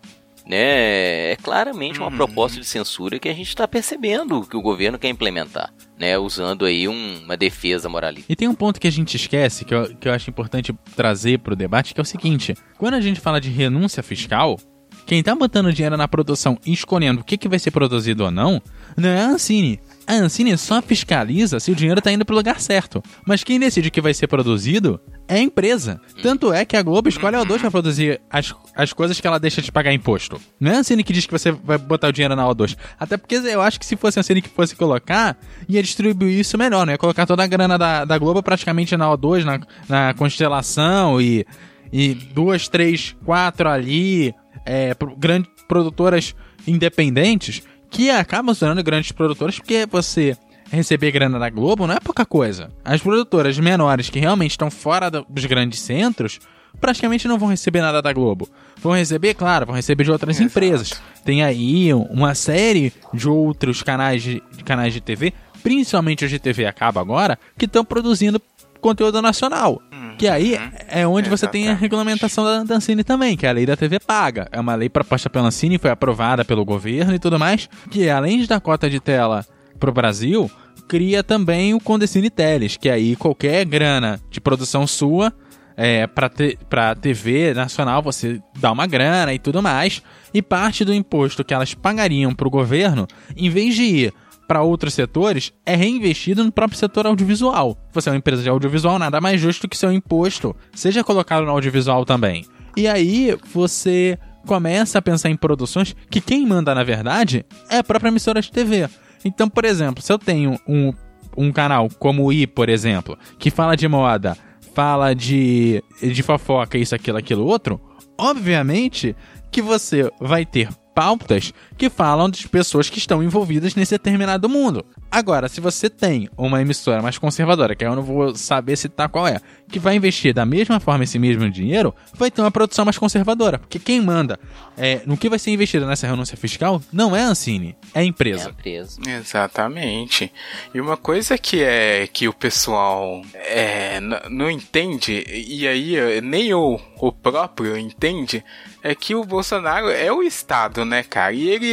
Né? É claramente uma proposta de censura que a gente está percebendo que o governo quer implementar, né? Usando aí um- uma defesa moralista. E tem um ponto que a gente esquece, que eu, que eu acho importante trazer pro debate, que é o seguinte: quando a gente fala de renúncia fiscal, quem tá botando dinheiro na produção e escolhendo o que, que vai ser produzido ou não, não é a Ancine. A Ancine só fiscaliza se o dinheiro tá indo pro lugar certo. Mas quem decide o que vai ser produzido é a empresa. Tanto é que a Globo escolhe a O2 pra produzir as, as coisas que ela deixa de pagar imposto. Não é a Ancine que diz que você vai botar o dinheiro na O2. Até porque eu acho que se fosse a Ancine que fosse colocar, ia distribuir isso melhor, né? Ia colocar toda a grana da, da Globo praticamente na O2, na, na Constelação e, e duas, três, quatro ali, é, grandes produtoras independentes que acabam se tornando grandes produtoras porque você receber grana da Globo não é pouca coisa. As produtoras menores que realmente estão fora do- dos grandes centros praticamente não vão receber nada da Globo. Vão receber, claro, vão receber de outras empresas. Tem aí uma série de outros canais de, de canais de TV, principalmente os de TV acaba agora, que estão produzindo conteúdo nacional. Que aí é onde você tem a Exatamente. regulamentação da, da Ancine também, que é a lei da TV paga. É uma lei proposta pela Ancine, foi aprovada pelo governo e tudo mais, que além de dar cota de tela pro Brasil, cria também o Condecine Teles, que aí qualquer grana de produção sua é, para te, pra TV nacional você dá uma grana e tudo mais, e parte do imposto que elas pagariam pro governo, em vez de ir para outros setores, é reinvestido no próprio setor audiovisual. Você é uma empresa de audiovisual, nada mais justo que seu imposto seja colocado no audiovisual também. E aí você começa a pensar em produções que quem manda, na verdade, é a própria emissora de TV. Então, por exemplo, se eu tenho um, um canal como o I, por exemplo, que fala de moda, fala de, de fofoca, isso, aquilo, aquilo, outro, obviamente que você vai ter pautas que falam de pessoas que estão envolvidas nesse determinado mundo. Agora, se você tem uma emissora mais conservadora, que eu não vou saber citar qual é, que vai investir da mesma forma esse mesmo dinheiro, vai ter uma produção mais conservadora. Porque quem manda é, no que vai ser investido nessa renúncia fiscal não é a Ancine, é a É a empresa. empresa. Exatamente. E uma coisa que é que o pessoal é, não entende, e aí eh, nem o, o próprio entende, é que o Bolsonaro é o Estado, né, cara? E ele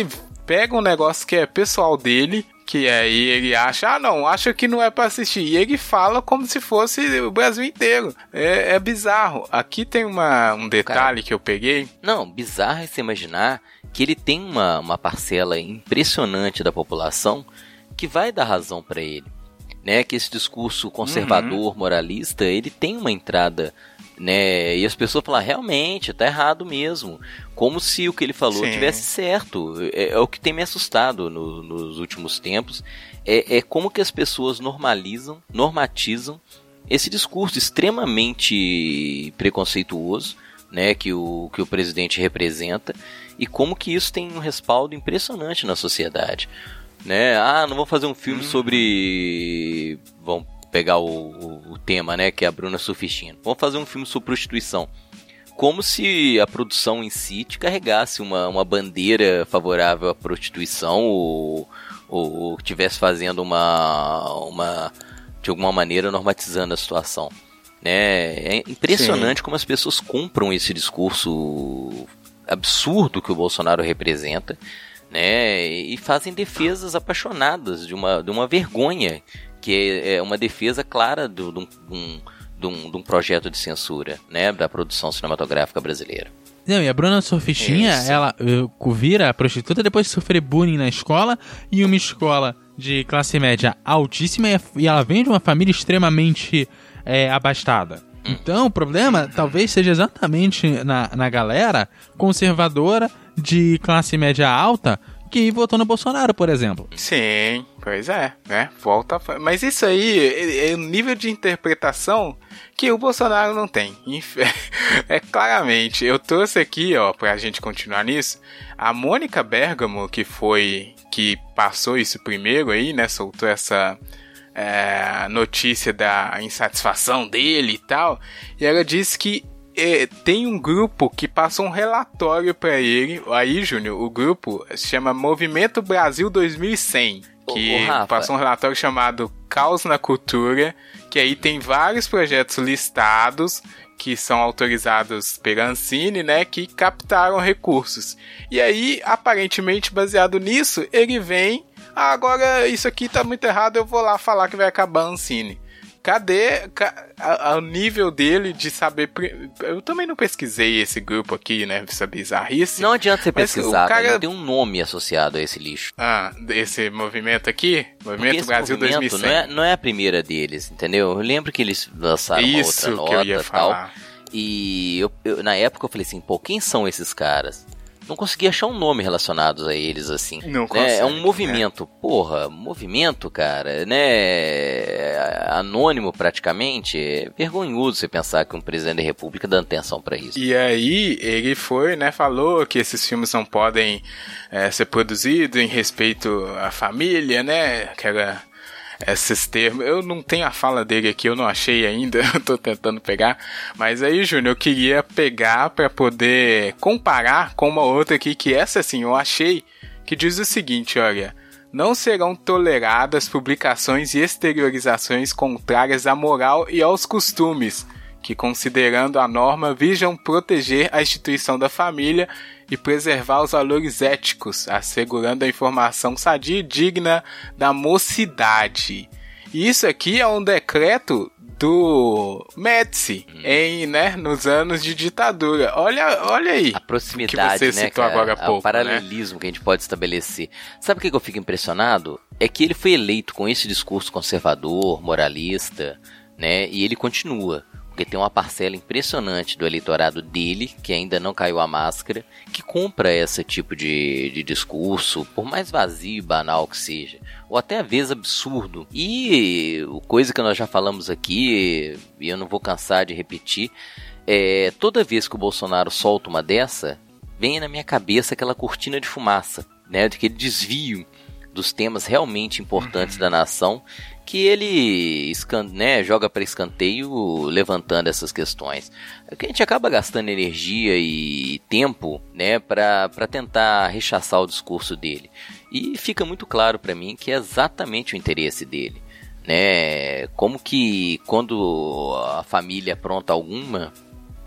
pega um negócio que é pessoal dele, que aí ele acha, ah não, acha que não é pra assistir. E ele fala como se fosse o Brasil inteiro. É, é bizarro. Aqui tem uma, um detalhe que eu peguei. Não, bizarro é você imaginar que ele tem uma, uma parcela impressionante da população que vai dar razão para ele. Né? Que esse discurso conservador, moralista, ele tem uma entrada. Né? E as pessoas falam, realmente, tá errado mesmo. Como se o que ele falou Sim. tivesse certo. É, é o que tem me assustado no- nos últimos tempos. É, é como que as pessoas normalizam, normatizam esse discurso extremamente preconceituoso né, que, o, que o presidente representa e como que isso tem um respaldo impressionante na sociedade. Né? Ah, não vou fazer um filme sobre. Vamos pegar o, o, o tema, né? Que é a Bruna Surfistina. Vamos fazer um filme sobre prostituição. Como se a produção em si te carregasse uma, uma bandeira favorável à prostituição ou, ou, ou tivesse fazendo uma, uma. de alguma maneira normatizando a situação. Né? É impressionante como as pessoas compram esse discurso absurdo que o Bolsonaro representa né? E fazem defesas apaixonadas de uma, de uma vergonha, que é, é uma defesa clara de um, de projeto de censura, né? Da produção cinematográfica brasileira. Não, e a Bruna Surfistinha, Isso. ela uh, vira a prostituta depois de sofrer bullying na escola e uma escola de classe média altíssima e, e ela vem de uma família extremamente é, abastada. Então, o problema talvez seja exatamente na, na galera conservadora de classe média alta que votou no Bolsonaro, por exemplo. Sim, pois é, né? Volta. Mas isso aí é um nível de interpretação que o Bolsonaro não tem. É claramente. Eu trouxe aqui, ó, pra gente continuar nisso, a Mônica Bergamo, que foi. que passou isso primeiro aí, né? Soltou essa. é, notícia da insatisfação dele e tal. E ela disse que é, tem um grupo que passou um relatório pra ele. Aí, Júnior, o grupo se chama Movimento Brasil 2100. Que passou um relatório chamado Caos na Cultura. Que aí tem vários projetos listados que são autorizados pela Ancine, né, que captaram recursos. E aí, aparentemente, baseado nisso, ele vem, ah, agora isso aqui tá muito errado, eu vou lá falar que vai acabar a Ancine. Cadê o nível dele de saber... Eu também não pesquisei esse grupo aqui, né, essa bizarrice. Não adianta você pesquisar, o cara- tem um nome associado a esse lixo. Ah, esse movimento aqui, Movimento Brasil movimento 2100. não é, não é a primeira deles, entendeu? Eu lembro que eles lançaram Isso uma outra que eu nota ia e tal. falar. E eu, eu- na época eu falei assim, pô, quem são esses caras? Não consegui achar um nome relacionado a eles, assim. Não né? consegue, É um né? movimento, porra, movimento, cara, né? Anônimo praticamente. É vergonhoso você pensar que um presidente da república dando atenção pra isso. E aí ele foi, né, falou que esses filmes não podem é, ser produzidos em respeito à família, né, aquela esses termos. Eu não tenho a fala dele aqui, eu não achei ainda, eu tô tentando pegar. Mas aí, Júnior, eu queria pegar pra poder comparar com uma outra aqui que essa assim, eu achei que diz o seguinte, olha: não serão toleradas publicações e exteriorizações contrárias à moral e aos costumes que, considerando a norma, visam proteger a instituição da família e preservar os valores éticos, assegurando a informação sadia e digna da mocidade. E isso aqui é um decreto do Médici em, né, nos anos de ditadura. Olha, olha aí. A proximidade, que você né, citou cara? agora há pouco, o paralelismo que a gente pode estabelecer. Sabe o que eu fico impressionado? É que ele foi eleito com esse discurso conservador, moralista, né? E ele continua. Porque tem uma parcela impressionante do eleitorado dele, que ainda não caiu a máscara, que compra esse tipo de, de discurso, por mais vazio e banal que seja, ou até às vezes absurdo. E coisa que nós já falamos aqui, e eu não vou cansar de repetir, é, toda vez que o Bolsonaro solta uma dessa, vem na minha cabeça aquela cortina de fumaça, né? Aquele desvio dos temas realmente importantes da nação que ele né, joga para escanteio levantando essas questões. É que a gente acaba gastando energia e tempo né, para tentar rechaçar o discurso dele. E fica muito claro para mim que é exatamente o interesse dele. Né? Como que quando a família apronta alguma,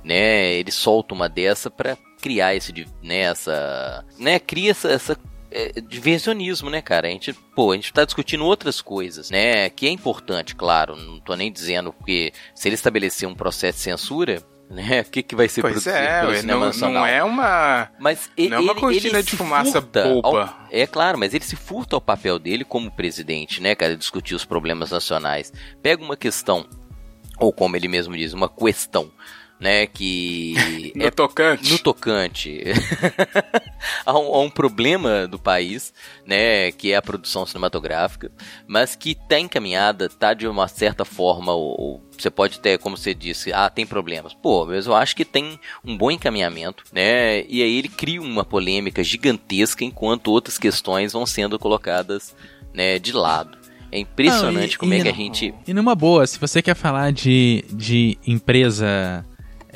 né, ele solta uma dessa para criar esse, né, essa, né, cria essa, essa é, diversionismo, né, cara? A gente, pô, a gente tá discutindo outras coisas, né, que é importante, claro, não tô nem dizendo porque se ele estabelecer um processo de censura, né, o que que vai ser Pois produzido é, pelo ué, cinema não, nacional? não é uma. Mas e- Não é uma ele, cortina ele de fumaça boba. ao- é claro, mas ele se furta ao papel dele como presidente, né, cara, discutir os problemas nacionais. Pega uma questão, ou como ele mesmo diz, uma questão, né, que No é tocante. no tocante a, um, a um problema do país, né, que é a produção cinematográfica, mas que está encaminhada, tá de uma certa forma, ou, ou você pode ter, como você disse, ah, tem problemas. Pô, mas eu acho que tem um bom encaminhamento, né, e aí ele cria uma polêmica gigantesca enquanto outras questões vão sendo colocadas, né, de lado. É impressionante Não, e- como é e que a gente... E numa boa, se você quer falar de, de empresa,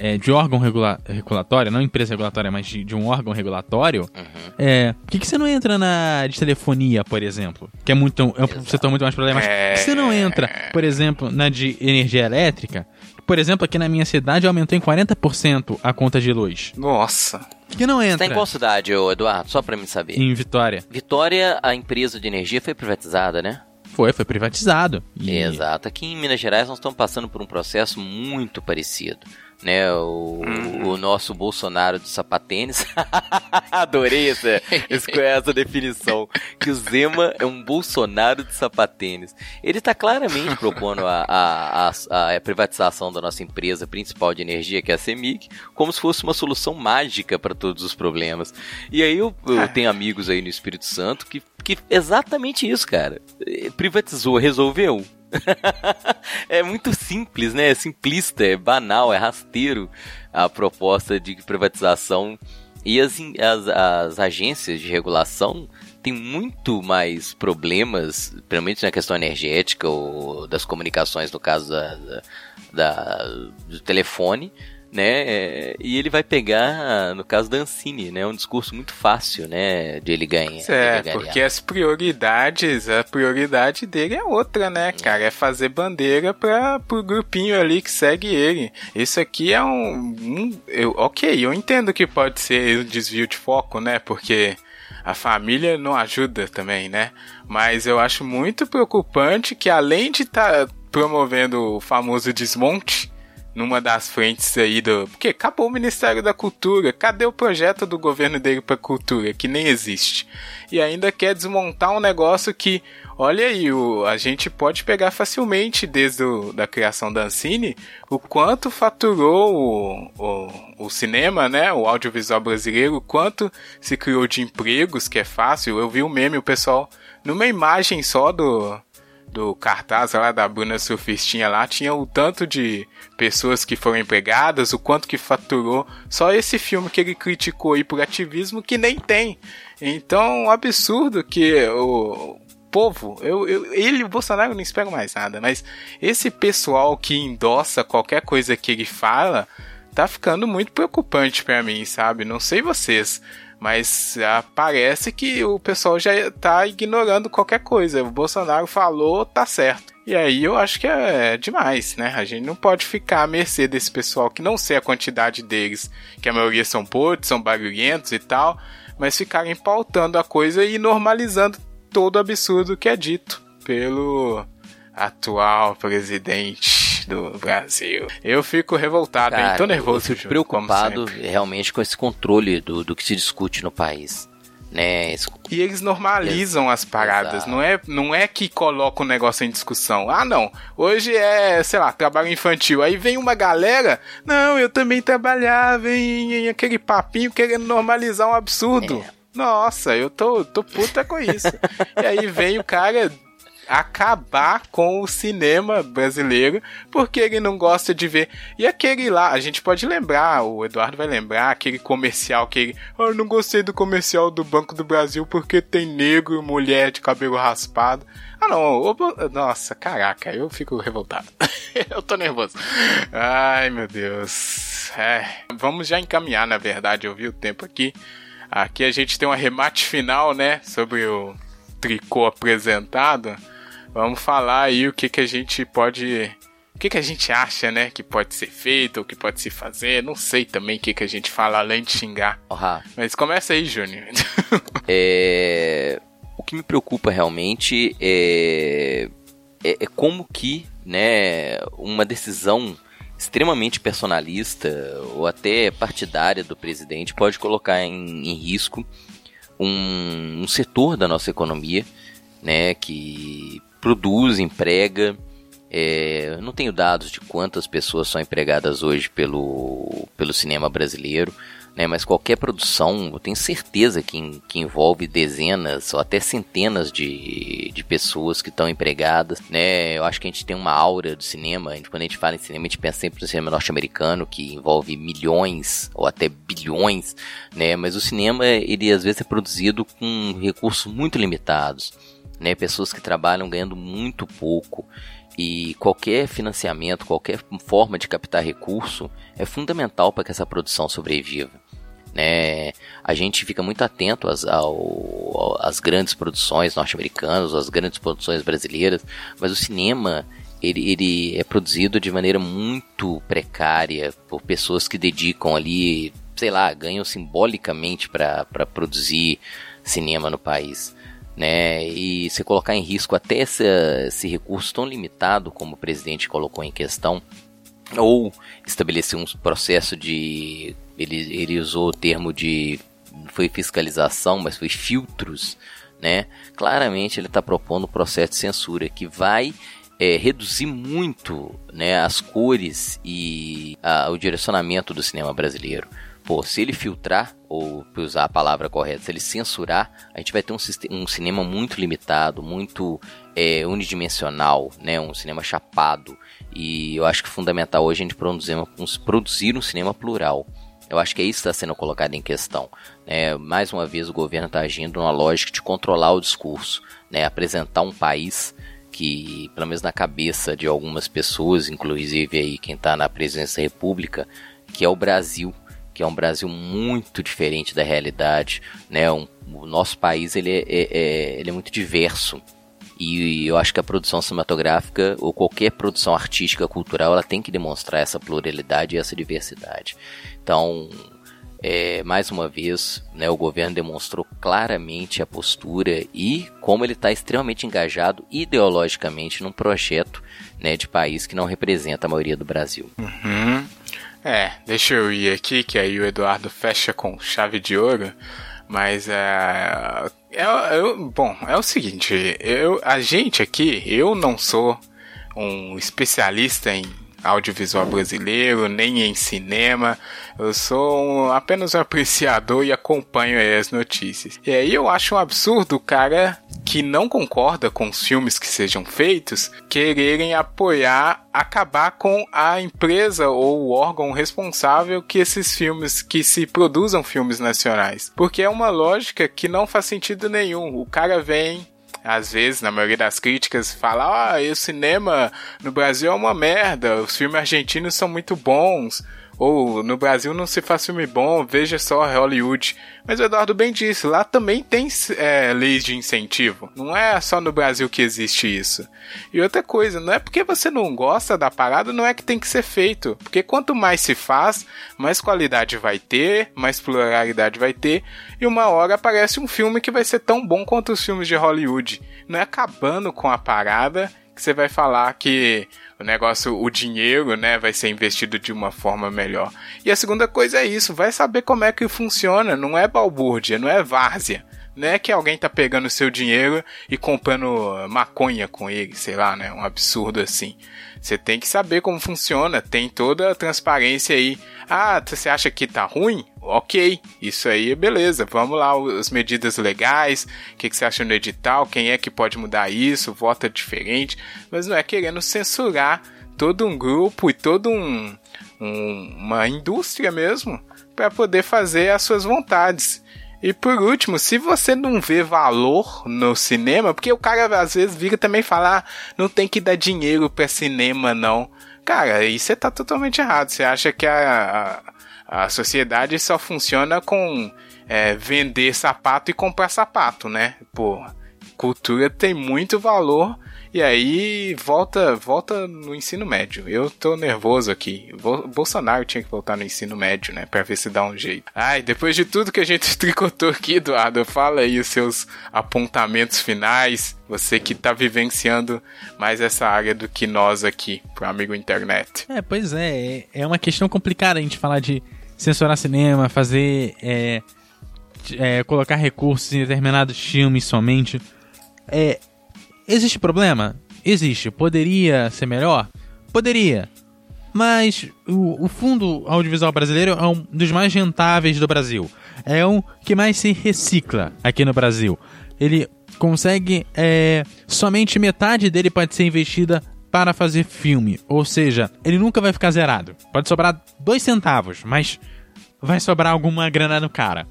é, de órgão regula regulatório, não empresa regulatória, mas de, de um órgão regulatório, Uhum. é, por que, que você não entra na de telefonia, por exemplo? Que é, muito, é um Exato. setor muito mais problemático. É. Por que você não entra, por exemplo, na de energia elétrica? Por exemplo, aqui na minha cidade aumentou em 40% a conta de luz. Nossa. Que não Você entra tá em qual cidade, Eduardo? Só pra me saber. em Vitória. Vitória, a empresa de energia foi privatizada, né? Foi, foi privatizado. E- Exato. Aqui em Minas Gerais nós estamos passando por um processo muito parecido. Né, o, o nosso Bolsonaro de sapatênis. Adorei essa, essa, essa definição. Que o Zema é um Bolsonaro de sapatênis. Ele está claramente propondo a, a, a, a privatização da nossa empresa principal de energia, que é a CEMIG, como se fosse uma solução mágica para todos os problemas. E aí eu, eu tenho amigos aí no Espírito Santo que, que exatamente isso, cara. Privatizou, resolveu. é muito simples, né? É simplista, é banal, é rasteiro a proposta de privatização. E as, as, as agências de regulação têm muito mais problemas, principalmente na questão energética ou das comunicações, no caso da, da, do telefone, né? E ele vai pegar, no caso da Ancine, né? Um discurso muito fácil, né? De ele ganhar. É, porque as prioridades, a prioridade dele é outra, né, cara? É fazer bandeira para pro grupinho ali que segue ele. Isso aqui é um, um eu, ok, eu entendo que pode ser um desvio de foco, né? Porque a família não ajuda também, né? Mas eu acho muito preocupante que além de estar tá promovendo o famoso desmonte numa das frentes aí do. Porque acabou o Ministério da Cultura. Cadê o projeto do governo dele para cultura? Que nem existe. E ainda quer desmontar um negócio que, olha aí, o, a gente pode pegar facilmente desde o, da criação da Ancine o quanto faturou o, o, o cinema, né? O audiovisual brasileiro, o quanto se criou de empregos, que é fácil. Eu vi um meme, o pessoal, numa imagem só do do cartaz lá da Bruna Surfistinha lá, tinha o tanto de pessoas que foram empregadas, o quanto que faturou. Só esse filme que ele criticou aí por ativismo que nem tem. Então, um absurdo que o povo, eu, eu, ele, o Bolsonaro, não espero mais nada, mas esse pessoal que endossa qualquer coisa que ele fala, tá ficando muito preocupante para mim, sabe? Não sei vocês. Mas ah, parece que o pessoal já tá ignorando qualquer coisa. O Bolsonaro falou, tá certo. E aí eu acho que é demais, né? A gente não pode ficar à mercê desse pessoal que não sei a quantidade deles, que a maioria são podres, são barulhentos e tal, mas ficarem pautando a coisa e normalizando todo o absurdo que é dito pelo atual presidente do Brasil. Eu fico revoltado, Cara, hein? Tô nervoso. Eu fico preocupado realmente com esse controle do, do que se discute no país. Né? E eles normalizam as paradas, não é, não é que colocam o negócio em discussão. Ah, não, hoje é, sei lá, trabalho infantil. Aí vem uma galera, não, eu também trabalhava em, em aquele papinho querendo normalizar um absurdo. É. Nossa, eu tô, tô puta com isso. e aí vem o cara acabar com o cinema brasileiro, porque ele não gosta de ver. E aquele lá, a gente pode lembrar, o Eduardo vai lembrar, aquele comercial que ele. Oh, eu não gostei do comercial do Banco do Brasil porque tem negro e mulher de cabelo raspado. Ah, não. Nossa, caraca, eu fico revoltado. eu tô nervoso. Ai, meu Deus. É, vamos já encaminhar, na verdade, eu vi o tempo aqui. Aqui a gente tem um arremate final, né, sobre o tricô apresentado. Vamos falar aí o que, que a gente pode. O que, que a gente acha, né? Que pode ser feito, o que pode se fazer. Não sei também o que, que a gente fala além de xingar. Uhum. Mas começa aí, Júnior. é... O que me preocupa realmente é... é, é como que né, uma decisão extremamente personalista ou até partidária do presidente pode colocar em, em risco um, um, setor da nossa economia, né, que produz, emprega. É, não tenho dados de quantas pessoas são empregadas hoje pelo, pelo cinema brasileiro, né, mas qualquer produção, eu tenho certeza que, que envolve dezenas ou até centenas de, de pessoas que estão empregadas. Né, eu acho que a gente tem uma aura do cinema, quando a gente fala em cinema, a gente pensa sempre no cinema norte-americano, que envolve milhões ou até bilhões, né, mas o cinema, ele às vezes é produzido com recursos muito limitados né? Pessoas que trabalham ganhando muito pouco. E qualquer financiamento, qualquer forma de captar recurso é fundamental para que essa produção sobreviva. Né? A gente fica muito atento às, ao, às grandes produções norte-americanas, às grandes produções brasileiras, mas o cinema ele, ele é produzido de maneira muito precária por pessoas que dedicam ali sei lá, ganham simbolicamente para produzir cinema no país. Né, e se colocar em risco até esse, esse recurso tão limitado como o presidente colocou em questão, ou estabelecer um processo de. Ele, ele usou o termo de. Foi fiscalização, mas foi filtros, né? Claramente ele está propondo um processo de censura que vai é, reduzir muito né, as cores e a, o direcionamento do cinema brasileiro. Pô, se ele filtrar, ou usar a palavra correta, se ele censurar, a gente vai ter um, um cinema muito limitado, muito é, unidimensional, né? um cinema chapado. E eu acho que é fundamental hoje a gente produzir, produzir um cinema plural. Eu acho que é isso que está sendo colocado em questão. Né? Mais uma vez, o governo está agindo numa lógica de controlar o discurso, né? apresentar um país que, pelo menos na cabeça de algumas pessoas, inclusive aí quem está na presidência da República, que é o Brasil, que é um Brasil muito diferente da realidade. Né? Um, o nosso país ele é, é, é ele é muito diverso. E eu acho que a produção cinematográfica, ou qualquer produção artística, cultural, ela tem que demonstrar essa pluralidade e essa diversidade. Então, é, mais uma vez, né, o governo demonstrou claramente a postura e como ele está extremamente engajado ideologicamente num projeto né, de país que não representa a maioria do Brasil. Uhum. É, deixa eu ir aqui, que aí o Eduardo fecha com chave de ouro. Mas é, é, é, bom, é o seguinte, eu, a gente aqui, eu não sou um especialista em audiovisual brasileiro, nem em cinema. Eu sou um, apenas um apreciador e acompanho as notícias. E aí eu acho um absurdo o cara que não concorda com os filmes que sejam feitos quererem apoiar, acabar com a empresa ou o órgão responsável que esses filmes, que se produzam filmes nacionais. Porque é uma lógica que não faz sentido nenhum. O cara vem, às vezes, na maioria das críticas, fala: ah, o cinema no Brasil é uma merda, os filmes argentinos são muito bons. Ou no Brasil não se faz filme bom, veja só Hollywood. Mas o Eduardo bem disse, lá também tem é, leis de incentivo. Não é só no Brasil que existe isso. E outra coisa, não é porque você não gosta da parada, não é que tem que ser feito. Porque quanto mais se faz, mais qualidade vai ter, mais pluralidade vai ter. E uma hora aparece um filme que vai ser tão bom quanto os filmes de Hollywood. Não é acabando com a parada que você vai falar que o negócio, o dinheiro, né, vai ser investido de uma forma melhor. E a segunda coisa é isso, vai saber como é que funciona, não é balbúrdia, não é várzea. Não é que alguém tá pegando seu dinheiro e comprando maconha com ele, sei lá, né? Um absurdo assim. Você tem que saber como funciona, tem toda a transparência aí. Ah, você acha que tá ruim? Ok, isso aí é beleza. Vamos lá, as medidas legais, o que, você acha no edital, quem é que pode mudar isso, vota diferente, mas não é querendo censurar todo um grupo e todo um, um uma indústria mesmo para poder fazer as suas vontades. E por último, se você não vê valor no cinema, porque o cara às vezes vira também falar, ah, não tem que dar dinheiro para cinema não. Cara, aí você tá totalmente errado. Você acha que a, a, a sociedade só funciona com é, vender sapato e comprar sapato, né? Pô, cultura tem muito valor e aí volta, volta no ensino médio. Eu tô nervoso aqui. Bolsonaro tinha que voltar no ensino médio, né? Pra ver se dá um jeito. Ai, depois de tudo que a gente tricotou aqui, Eduardo, fala aí os seus apontamentos finais. Você que tá vivenciando mais essa área do que nós aqui, pro amigo internet. É, pois é. É uma questão complicada a gente falar de censurar cinema, fazer. É, é, colocar recursos em determinados filmes somente. É, Existe problema? Existe. Poderia ser melhor? Poderia. Mas o, o, fundo audiovisual brasileiro é um dos mais rentáveis do Brasil. É um que mais se recicla aqui no Brasil. Ele consegue. É, somente metade dele pode ser investida para fazer filme. Ou seja, ele nunca vai ficar zerado. Pode sobrar dois centavos, mas vai sobrar alguma grana no cara.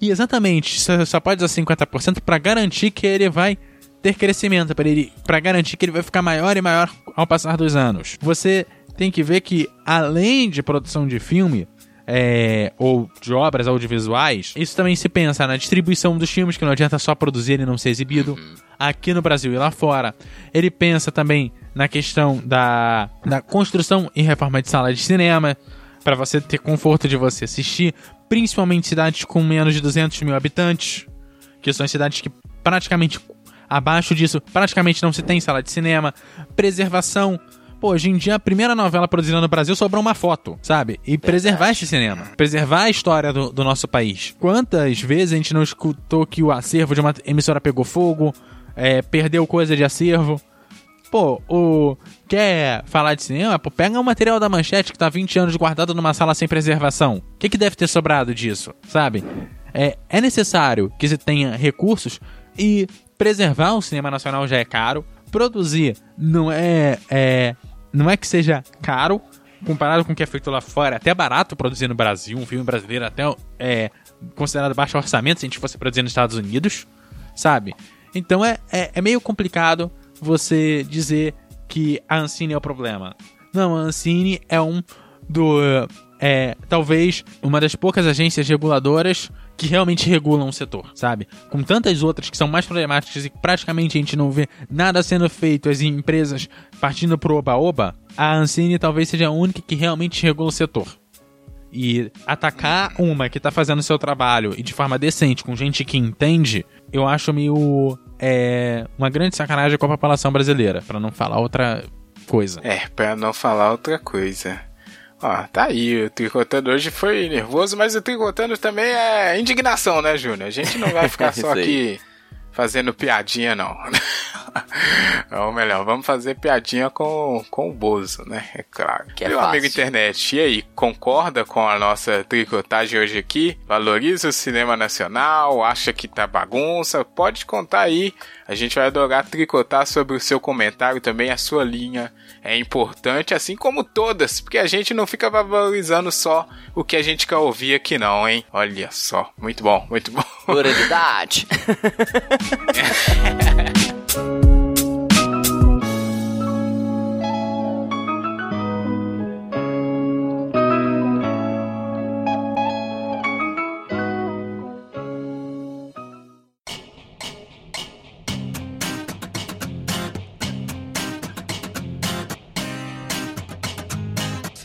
E exatamente, só pode usar 50% para garantir que ele vai ter crescimento para ele para garantir que ele vai ficar maior e maior ao passar dos anos. Você tem que ver que além de produção de filme, é, ou de obras audiovisuais, isso também se pensa na distribuição dos filmes, que não adianta só produzir e não ser exibido aqui no Brasil e lá fora. Ele pensa também na questão da, da construção e reforma de sala de cinema, Pra você ter conforto de você assistir, principalmente cidades com menos de 200 mil habitantes, que são as cidades que praticamente abaixo disso praticamente não se tem sala de cinema, preservação. Pô, hoje em dia a primeira novela produzida no Brasil sobrou uma foto, sabe? E preservar esse cinema, preservar a história do, do nosso país. Quantas vezes a gente não escutou que o acervo de uma emissora pegou fogo, é, perdeu coisa de acervo? Pô, o. Quer falar de cinema? Pô, pega o material da manchete que tá 20 anos guardado numa sala sem preservação. O que, que deve ter sobrado disso, sabe? É, é necessário que se tenha recursos e preservar o cinema nacional já é caro. Produzir não é, é não é que seja caro comparado com o que é feito lá fora. É até barato produzir no Brasil, um filme brasileiro até é considerado baixo orçamento se a gente fosse produzir nos Estados Unidos, sabe? Então é, é, é meio complicado você dizer que a Ancine é o problema. Não, a Ancine é um do. É, talvez uma das poucas agências reguladoras que realmente regulam o setor, sabe? Com tantas outras que são mais problemáticas e que praticamente a gente não vê nada sendo feito, as empresas partindo pro oba-oba, a Ancine talvez seja a única que realmente regula o setor. E atacar uma que tá fazendo seu trabalho e de forma decente, com gente que entende, eu acho meio. É, uma grande sacanagem com a população brasileira, para não falar outra coisa. É, pra não falar outra coisa. Ó, tá aí, o Tricotando hoje foi nervoso, mas o Tricotando também é indignação, né, Júnior? A gente não vai ficar só aqui fazendo piadinha, não. Ou melhor, vamos fazer piadinha com, com o Bozo, né? É claro. Que é Meu fácil. amigo internet, e aí, concorda com a nossa tricotagem hoje aqui? Valoriza o cinema nacional? Acha que tá bagunça? Pode contar aí. A gente vai adorar tricotar sobre o seu comentário também, a sua linha é importante, assim como todas, porque a gente não fica valorizando só o que a gente quer ouvir aqui não, hein? Olha só, muito bom, muito bom. Pluralidade.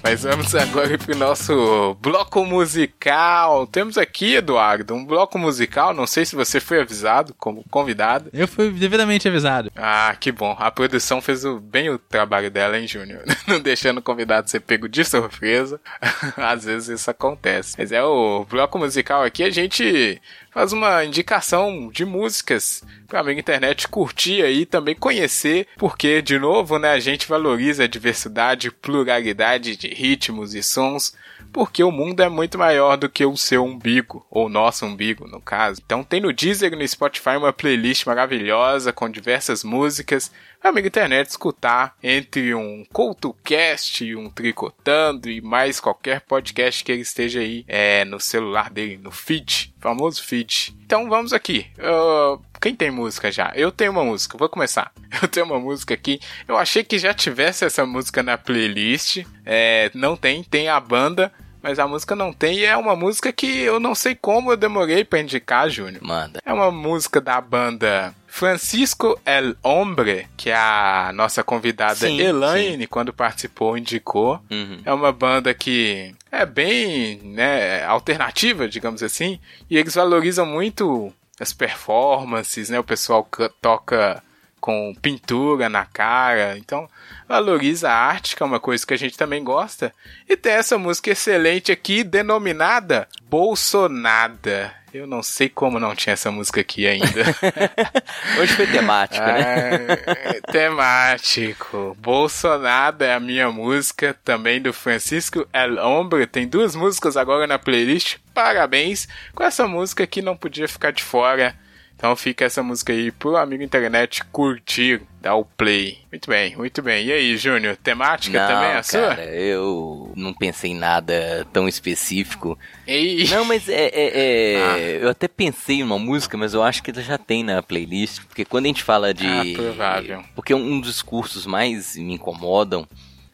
Mas vamos agora pro nosso bloco musical. Temos aqui, Eduardo, um bloco musical. Não sei se você foi avisado como convidado. Eu fui devidamente avisado. Ah, que bom. A produção fez o- bem o trabalho dela, hein, Júnior? Não deixando o convidado ser pego de surpresa. Às vezes isso acontece. Mas é o bloco musical aqui, a gente faz uma indicação de músicas para amigo internet curtir aí, também conhecer, porque, de novo, né, a gente valoriza a diversidade, pluralidade de ritmos e sons, porque o mundo é muito maior do que o seu umbigo, ou nosso umbigo, no caso. Então tem no Deezer e no Spotify uma playlist maravilhosa com diversas músicas para amigo internet escutar entre um CoutoCast um Tricotando e mais qualquer podcast que ele esteja aí é, no celular dele, no feed, famoso feed. Então vamos aqui. Ah, quem tem música já? Eu tenho uma música, vou começar. Eu tenho uma música aqui. Eu achei que já tivesse essa música na playlist. É, não tem, tem a banda, mas a música não tem. E é uma música que eu não sei como eu demorei pra indicar, Júnior. Manda. É uma música da banda Francisco El Hombre, que é a nossa convidada Sim, Elaine, quando participou, indicou. Uhum. É uma banda que é bem né, alternativa, digamos assim, e eles valorizam muito as performances, né? O pessoal ca- toca com pintura na cara, então valoriza a arte, que é uma coisa que a gente também gosta. E tem essa música excelente aqui, denominada Bolsonada. Eu não sei como não tinha essa música aqui ainda. Hoje foi temático, né? É, temático. Bolsonaro é a minha música, também do Francisco El Hombre. Tem duas músicas agora na playlist. Parabéns com essa música que não podia ficar de fora. Então fica essa música aí pro amigo internet curtir, dar o play. Muito bem, muito bem. E aí, Júnior, temática não, também é a sua? cara, eu não pensei em nada tão específico. Ei, Não, mas é, é- é- Ah. eu até pensei numa música, mas eu acho que ela já tem na playlist, porque quando a gente fala de, Ah, provável. porque um dos cursos mais me incomodam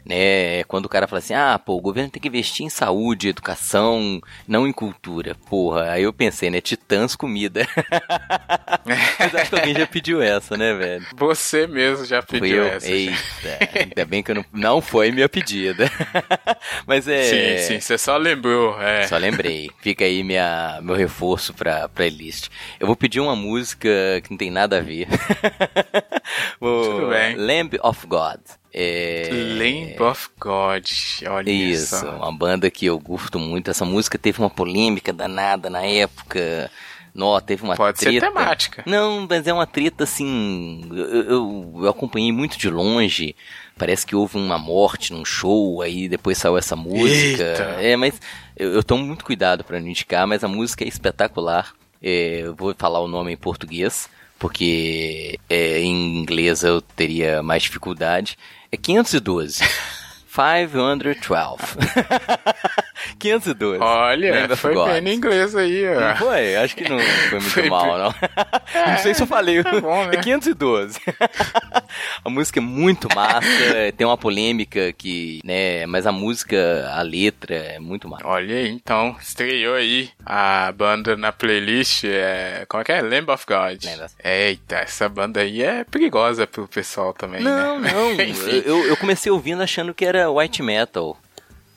né? Quando o cara fala assim, ah, pô, o governo tem que investir em saúde, educação, não em cultura. Porra, aí eu pensei, né? Titãs comida. Mas acho que alguém já pediu essa, né, velho? Você mesmo já pediu essa. Eita, ainda bem que eu não, não foi minha pedida. Mas é. Sim, sim, você só lembrou. É. Só lembrei. Fica aí minha, meu reforço pra playlist. Eu vou pedir uma música que não tem nada a ver. Tudo bem. Lamb of God. É... Lamb of God. Olha Isso, só. uma banda que eu curto muito. Essa música teve uma polêmica danada na época. Nó, teve uma Pode ser treta. temática. Não, mas é uma treta assim. Eu, eu, eu acompanhei muito de longe. Parece que houve uma morte num show, aí depois saiu essa música. Eita. É, mas eu, eu tomo muito cuidado pra não indicar, mas a música é espetacular. É, eu vou falar o nome em português, porque é, em inglês eu teria mais dificuldade. É 512. 512. 512. Olha, Lamb of foi bem no inglês aí, Não ó. foi? Acho que não foi muito Foi mal, bem- não. não sei se eu falei. tá bom, né? É 512. a música é muito massa, tem uma polêmica que, né, mas a música, a letra é muito massa. Olha aí, então, estreou aí a banda na playlist, é... como é que é? Lamb of God. Lamb of- Eita, essa banda aí é perigosa pro pessoal também, Não, né? não. Enfim, eu, eu comecei ouvindo achando que era white metal.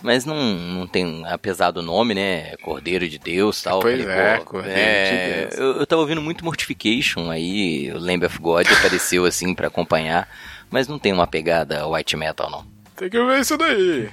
Mas não, não tem, apesar do nome, né? Cordeiro de Deus tal. Pois falei, é, Cordeiro é, de Deus. Eu, eu tava ouvindo muito Mortification, aí o Lamb of God apareceu assim pra acompanhar. Mas não tem uma pegada white metal, não. Tem que ver isso daí.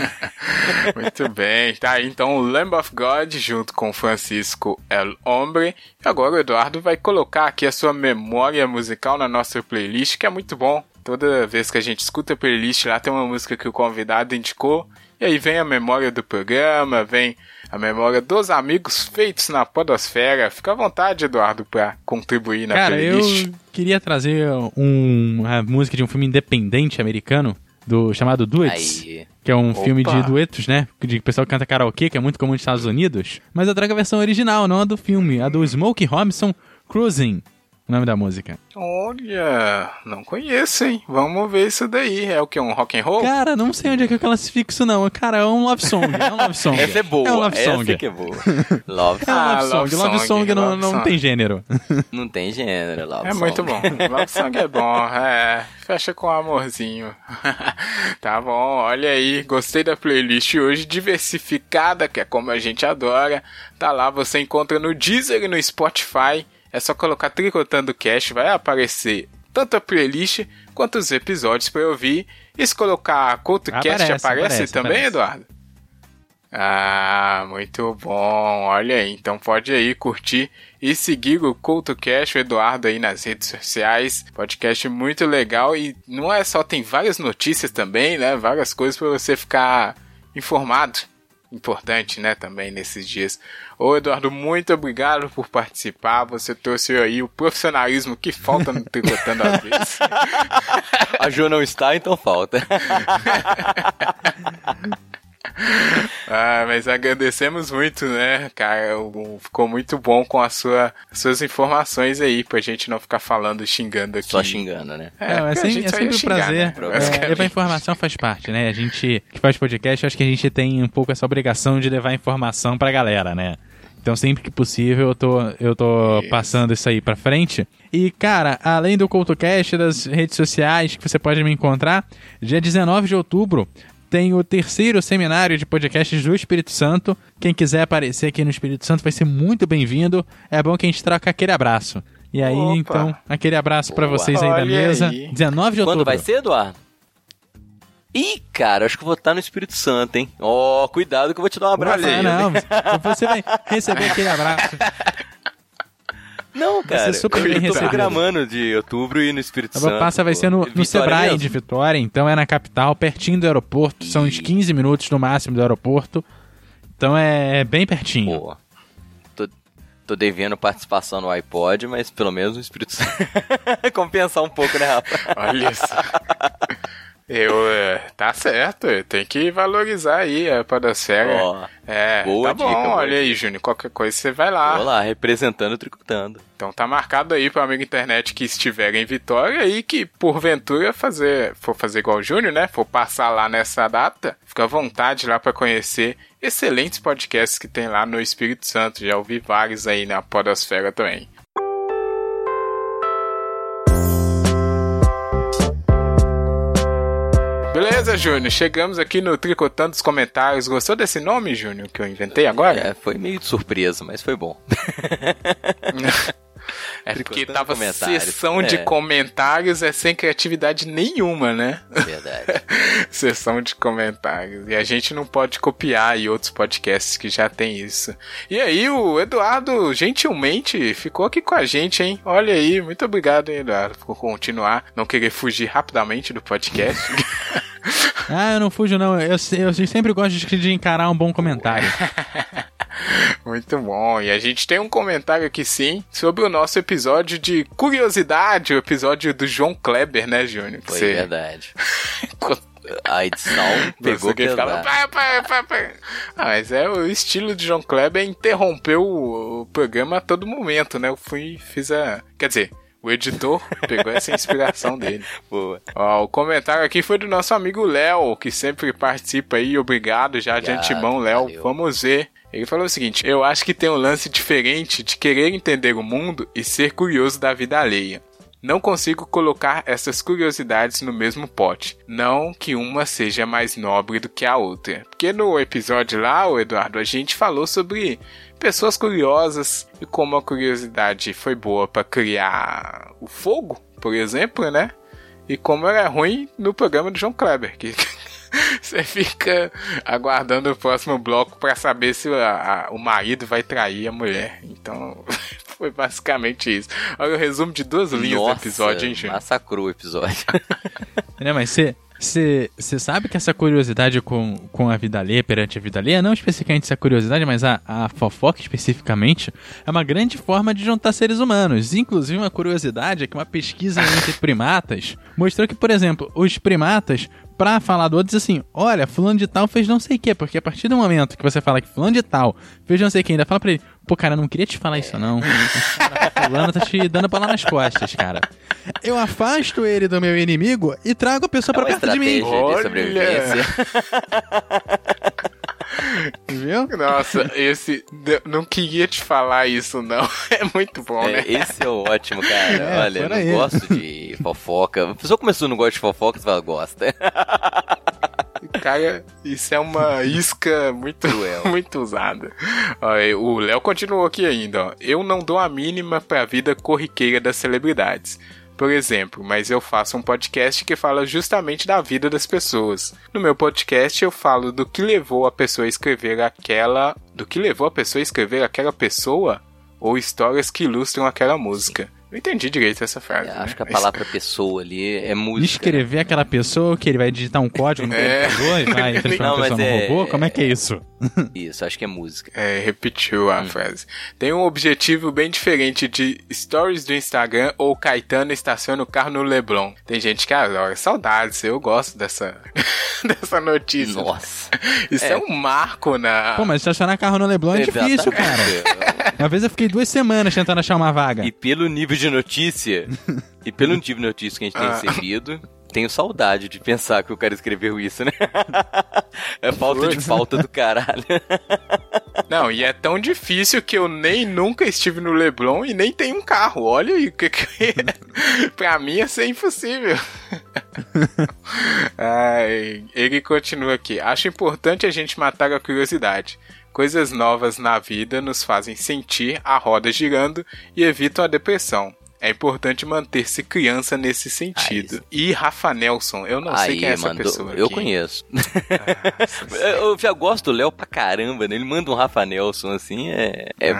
Muito bem. Tá então o Lamb of God junto com Francisco El Hombre. E agora o Eduardo vai colocar aqui a sua memória musical na nossa playlist, que é muito bom. Toda vez que a gente escuta a playlist lá tem uma música que o convidado indicou. E aí vem a memória do programa, vem a memória dos amigos feitos na podosfera. Fica à vontade, Eduardo, para contribuir na Cara, playlist. eu queria trazer um, uma música de um filme independente americano do chamado Duets. Aí. Que é um Opa. filme de duetos, né? De pessoal que canta karaokê, que é muito comum nos Estados Unidos. Mas eu trago a versão original, não a do filme. A do Smokey Robinson Cruising. O nome da música. Olha, não conheço, hein? Vamos ver isso daí. É o que? Um rock and roll? Cara, não sei onde é que eu classifico isso, não. Cara, é um love song. É um love song. Essa é boa. É um love song. Essa que é boa. Love É um Ah, love song. love Love song, song, não, love não song. tem gênero. Não tem gênero, Love É song. muito bom. Love Song é bom, é. Fecha com amorzinho. tá bom, olha aí. Gostei da playlist hoje, diversificada, que é como a gente adora. Tá lá, você encontra no Deezer e no Spotify. É só colocar Tricotando Cash, vai aparecer tanto a playlist quanto os episódios para ouvir. E se colocar CoutoCast, Aparece, aparece, aparece, também, aparece. Eduardo? Ah, muito bom. Olha aí, então pode aí curtir e seguir o CoutoCast, o Eduardo aí nas redes sociais. Podcast muito legal e não é só, tem várias notícias também, né? Várias coisas para você ficar informado. Importante, né, também nesses dias. Ô Eduardo, muito obrigado por participar. Você trouxe aí o profissionalismo que falta no Tricotando às vezes. A Jo não está, então falta. Ah, mas agradecemos muito, né, cara? Ficou muito bom com a sua, as suas informações aí, pra gente não ficar falando, xingando aqui. Só xingando, né? É, é, gente é sempre um xingar, prazer. né, É, levar informação faz parte, né? A gente que faz podcast, acho que a gente tem um pouco essa obrigação de levar informação pra galera, né? Então sempre que possível eu tô, eu tô Isso. passando isso aí pra frente. E, cara, além do CoutoCast, das redes sociais que você pode me encontrar, dia 19 de outubro tem o terceiro seminário de podcasts do Espírito Santo. Quem quiser aparecer aqui no Espírito Santo vai ser muito bem-vindo. É bom que a gente troca aquele abraço. E aí, Opa. então, aquele abraço pra Boa. vocês aí da Olha mesa. aí. 19 de outubro. Quando vai ser, Eduardo? Ih, cara, acho que vou estar no Espírito Santo, hein? Ó, cuidado que eu vou te dar um abraço. Ah, aí. não, você vai receber aquele abraço. Não, cara. ser super eu bem tô programando de outubro e no Espírito A Santo. passa vai ser no, no Vitória Sebrae mesmo? de Vitória, então é na capital, pertinho do aeroporto. São uns 15 minutos no máximo do aeroporto. Então é bem pertinho. Tô, tô devendo participação no iPod, mas pelo menos no Espírito Santo. Compensar um pouco, né, rapaz? Olha isso. Eu, é, tá certo, tem que valorizar aí a podosfera. Ó, é, boa tá bom, dica, boa olha aí. Júnior, qualquer coisa você vai lá. vou lá, representando, tricotando. Então tá marcado aí pro amigo internet que estiver em Vitória e que porventura fazer, for fazer igual o Júnior, né? For passar lá nessa data, fica à vontade lá pra conhecer excelentes podcasts que tem lá no Espírito Santo. Já ouvi vários aí na podosfera também. Beleza, Júnior. Chegamos aqui no Tricotando os Comentários. Gostou desse nome, Júnior, que eu inventei agora? É, foi meio de surpresa, mas foi bom. É porque tava sessão de É. comentários é sem criatividade nenhuma, né? Verdade. sessão de comentários. E a gente não pode copiar aí outros podcasts que já tem isso. E aí, o Eduardo gentilmente ficou aqui com a gente, hein? Olha aí, muito obrigado, hein, Eduardo, por continuar, não querer fugir rapidamente do podcast. Ah, eu não fujo, não. Eu, se- eu sempre gosto de, de encarar um bom comentário. Muito bom. E a gente tem um comentário aqui sim sobre o nosso episódio de curiosidade, o episódio do João Kleber, né, Júnior? Foi você- verdade. A edição pegou que ficava, pesado. pá, pá, pá, pá. Ah, mas é o estilo de João Kleber é interromper o, o programa a todo momento, né? Eu fui, fiz a. Quer dizer, o editor pegou essa inspiração dele. Boa. Ó, o comentário aqui foi do nosso amigo Léo, que sempre participa aí. Obrigado já de Obrigado, antemão, Léo. Vamos ver. Ele falou o seguinte: Eu acho que tem um lance diferente de querer entender o mundo e ser curioso da vida alheia. Não consigo colocar essas curiosidades no mesmo pote. Não que uma seja mais nobre do que a outra. Porque no episódio lá, o Eduardo, a gente falou sobre pessoas curiosas e como a curiosidade foi boa para criar o fogo, por exemplo, né? E como era ruim no programa do João Kleber, que você fica aguardando o próximo bloco para saber se a- a- o marido vai trair a mulher. Então, foi basicamente isso. Olha o resumo de duas linhas Nossa, do episódio, hein, gente? massacrou o episódio. Né, mas você. Você sabe que essa curiosidade com, com a vida alheia, perante a vida alheia, não especificamente essa curiosidade, mas a, a fofoca especificamente, é uma grande forma de juntar seres humanos. Inclusive, uma curiosidade é que uma pesquisa entre primatas mostrou que, por exemplo, os primatas, pra falar do outro, diz assim: olha, fulano de tal fez não sei o quê, porque a partir do momento que você fala que fulano de tal fez não sei o quê, ainda fala pra ele, pô, cara, eu não queria te falar isso não. Cara, fulano tá te dando bala nas costas, cara. Eu afasto ele do meu inimigo e trago a pessoa pra É uma perto de mim. de sobrevivência. Viu? Nossa, esse. Não queria te falar isso, não. É muito bom, É, né? esse é o ótimo, cara. É, Olha, eu não gosto de fofoca. A pessoa começou não gosta de fofoca, você fala, gosta. Cara, isso é uma isca muito, muito usada. O Léo continuou aqui ainda, ó. Eu não dou a mínima pra vida corriqueira das celebridades. Por exemplo, mas eu faço um podcast que fala justamente da vida das pessoas. No meu podcast eu falo do que levou a pessoa a escrever aquela. Do que levou a pessoa a escrever aquela pessoa ou histórias que ilustram aquela música. Não entendi direito essa frase. Eu né? acho que a palavra pessoa ali é música. Escrever aquela pessoa que ele vai digitar um código no É. computador e vai transformar Não, a pessoa num é- robô? Como é que é isso? Isso, acho que é música. É, repetiu a frase. Tem um objetivo bem diferente de stories do Instagram ou Caetano estaciona o carro no Leblon. Tem gente que, ah, olha, saudades, eu gosto dessa, dessa notícia. Nossa. Isso é. É. um marco na. Pô, mas estacionar carro no Leblon é difícil, cara. Uma vez eu fiquei duas semanas tentando achar uma vaga. E pelo nível de notícia, e pelo nível de notícia que a gente tem Ah. recebido, tenho saudade de pensar que o cara escreveu isso, né? É falta de falta do caralho. Não, e é tão difícil que eu nem nunca estive no Leblon e nem tenho um carro. Olha aí, que que pra mim ia ser impossível. Ai, ele continua aqui. Acho importante a gente matar a curiosidade. Coisas novas na vida nos fazem sentir a roda girando e evitam a depressão. É importante manter-se criança nesse sentido. E Rafa Nelson, eu não sei Aí, quem é essa mandou- pessoa. Eu aqui. conheço. Eu já gosto do Léo pra caramba, né? Ele manda um Rafa Nelson assim, é. é, é...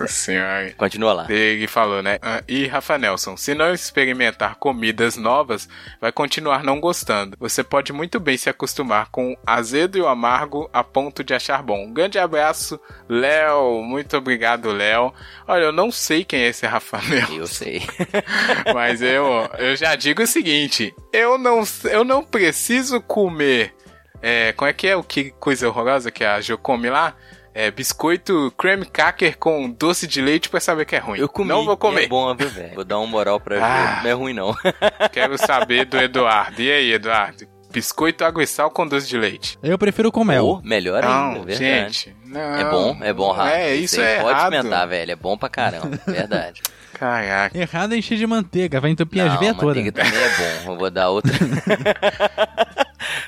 Nossa senhora. Continua lá. Ele falou, né? Ah, E Rafa Nelson, se não experimentar comidas novas, vai continuar não gostando. Você pode muito bem se acostumar com o azedo e o amargo a ponto de achar bom. Um grande abraço, Léo. Muito obrigado, Léo. Olha, eu não sei quem é esse Rafa Nelson. Eu sei. Mas eu, eu já digo o seguinte: eu não, eu não preciso comer. É, como é que é o que coisa horrorosa que a Jo come lá? É, biscoito cream cracker com doce de leite pra saber que é ruim. Eu comi. Não vou comer. É bom, viu, velho? Vou dar uma moral pra Ah. ver. Não é ruim, não. Quero saber do Eduardo. E aí, Eduardo? Biscoito água e sal com doce de leite. Eu prefiro com mel. Ou, melhor ainda, Não, verdade. gente. Não. É bom, é bom, Rafa. É, isso aí é Pode errado. experimentar, velho. É bom pra caramba. Verdade. Caraca. Errado é encher de manteiga, vai entupir as veias todas. manteiga também é bom. Eu vou dar outra.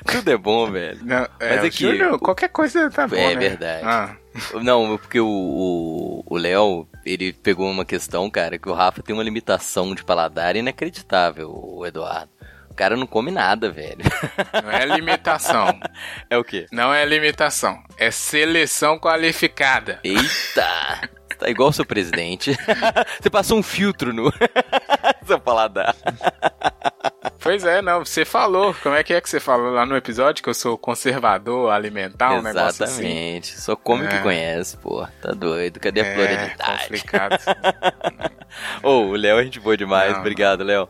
Tudo é bom, velho. Não, é, Mas o aqui- Júnior, qualquer coisa tá bom, É né? verdade. Ah, Não, porque o- o o Léo, ele pegou uma questão, cara, que o Rafa tem uma limitação de paladar inacreditável, o Eduardo. O cara não come nada, velho. não é limitação. É o quê? não é limitação. É seleção qualificada. Eita! Tá igual o seu presidente. Você passou um filtro no seu paladar. Pois é, não, você falou. Como é que é que você falou lá no episódio que eu sou conservador alimentar, um negócio assim? Exatamente. Só come o que É. conhece, pô. Tá doido. Cadê a É, pluralidade? complicado. Ô, o Léo a gente boa demais. Não. Obrigado, Léo.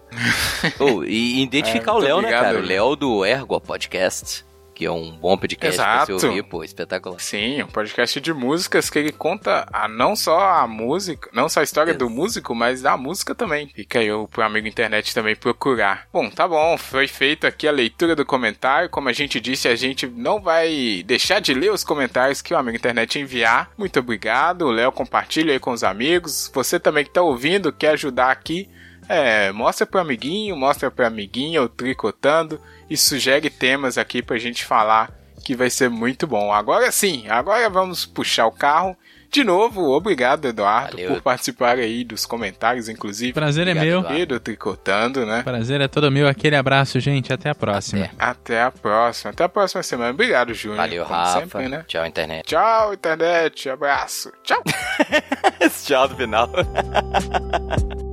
Ô, e identificar É, o Léo, né, cara? O Léo. Léo do Ergo Podcast, que é um bom podcast pra você ouvir, pô. Espetacular. Sim, um podcast de músicas que ele conta a, não só a música, não só a história do músico, mas da música também. Fica aí o- pro amigo internet também procurar. Bom, tá bom, foi feita aqui a leitura do comentário. Como a gente disse, a gente não vai deixar de ler os comentários que o amigo internet enviar. Muito obrigado, Léo compartilha aí com os amigos. Você também que tá ouvindo, quer ajudar aqui, é, mostra pro amiguinho, mostra pro amiguinho, ou tricotando, e sugere temas aqui pra gente falar, que vai ser muito bom. Agora sim, agora vamos puxar o carro. De novo, obrigado, Eduardo, Valeu. por participar aí dos comentários, inclusive. Prazer é Obrigado, meu. Eduardo. E do Tricotando, né? Prazer é todo meu. Aquele abraço, gente. Até a próxima. Até. Até a próxima. Até a próxima semana. Obrigado, Júnior. Valeu, como Rafa. sempre, né? Tchau, internet. Tchau, internet. Abraço. Tchau. Tchau do final.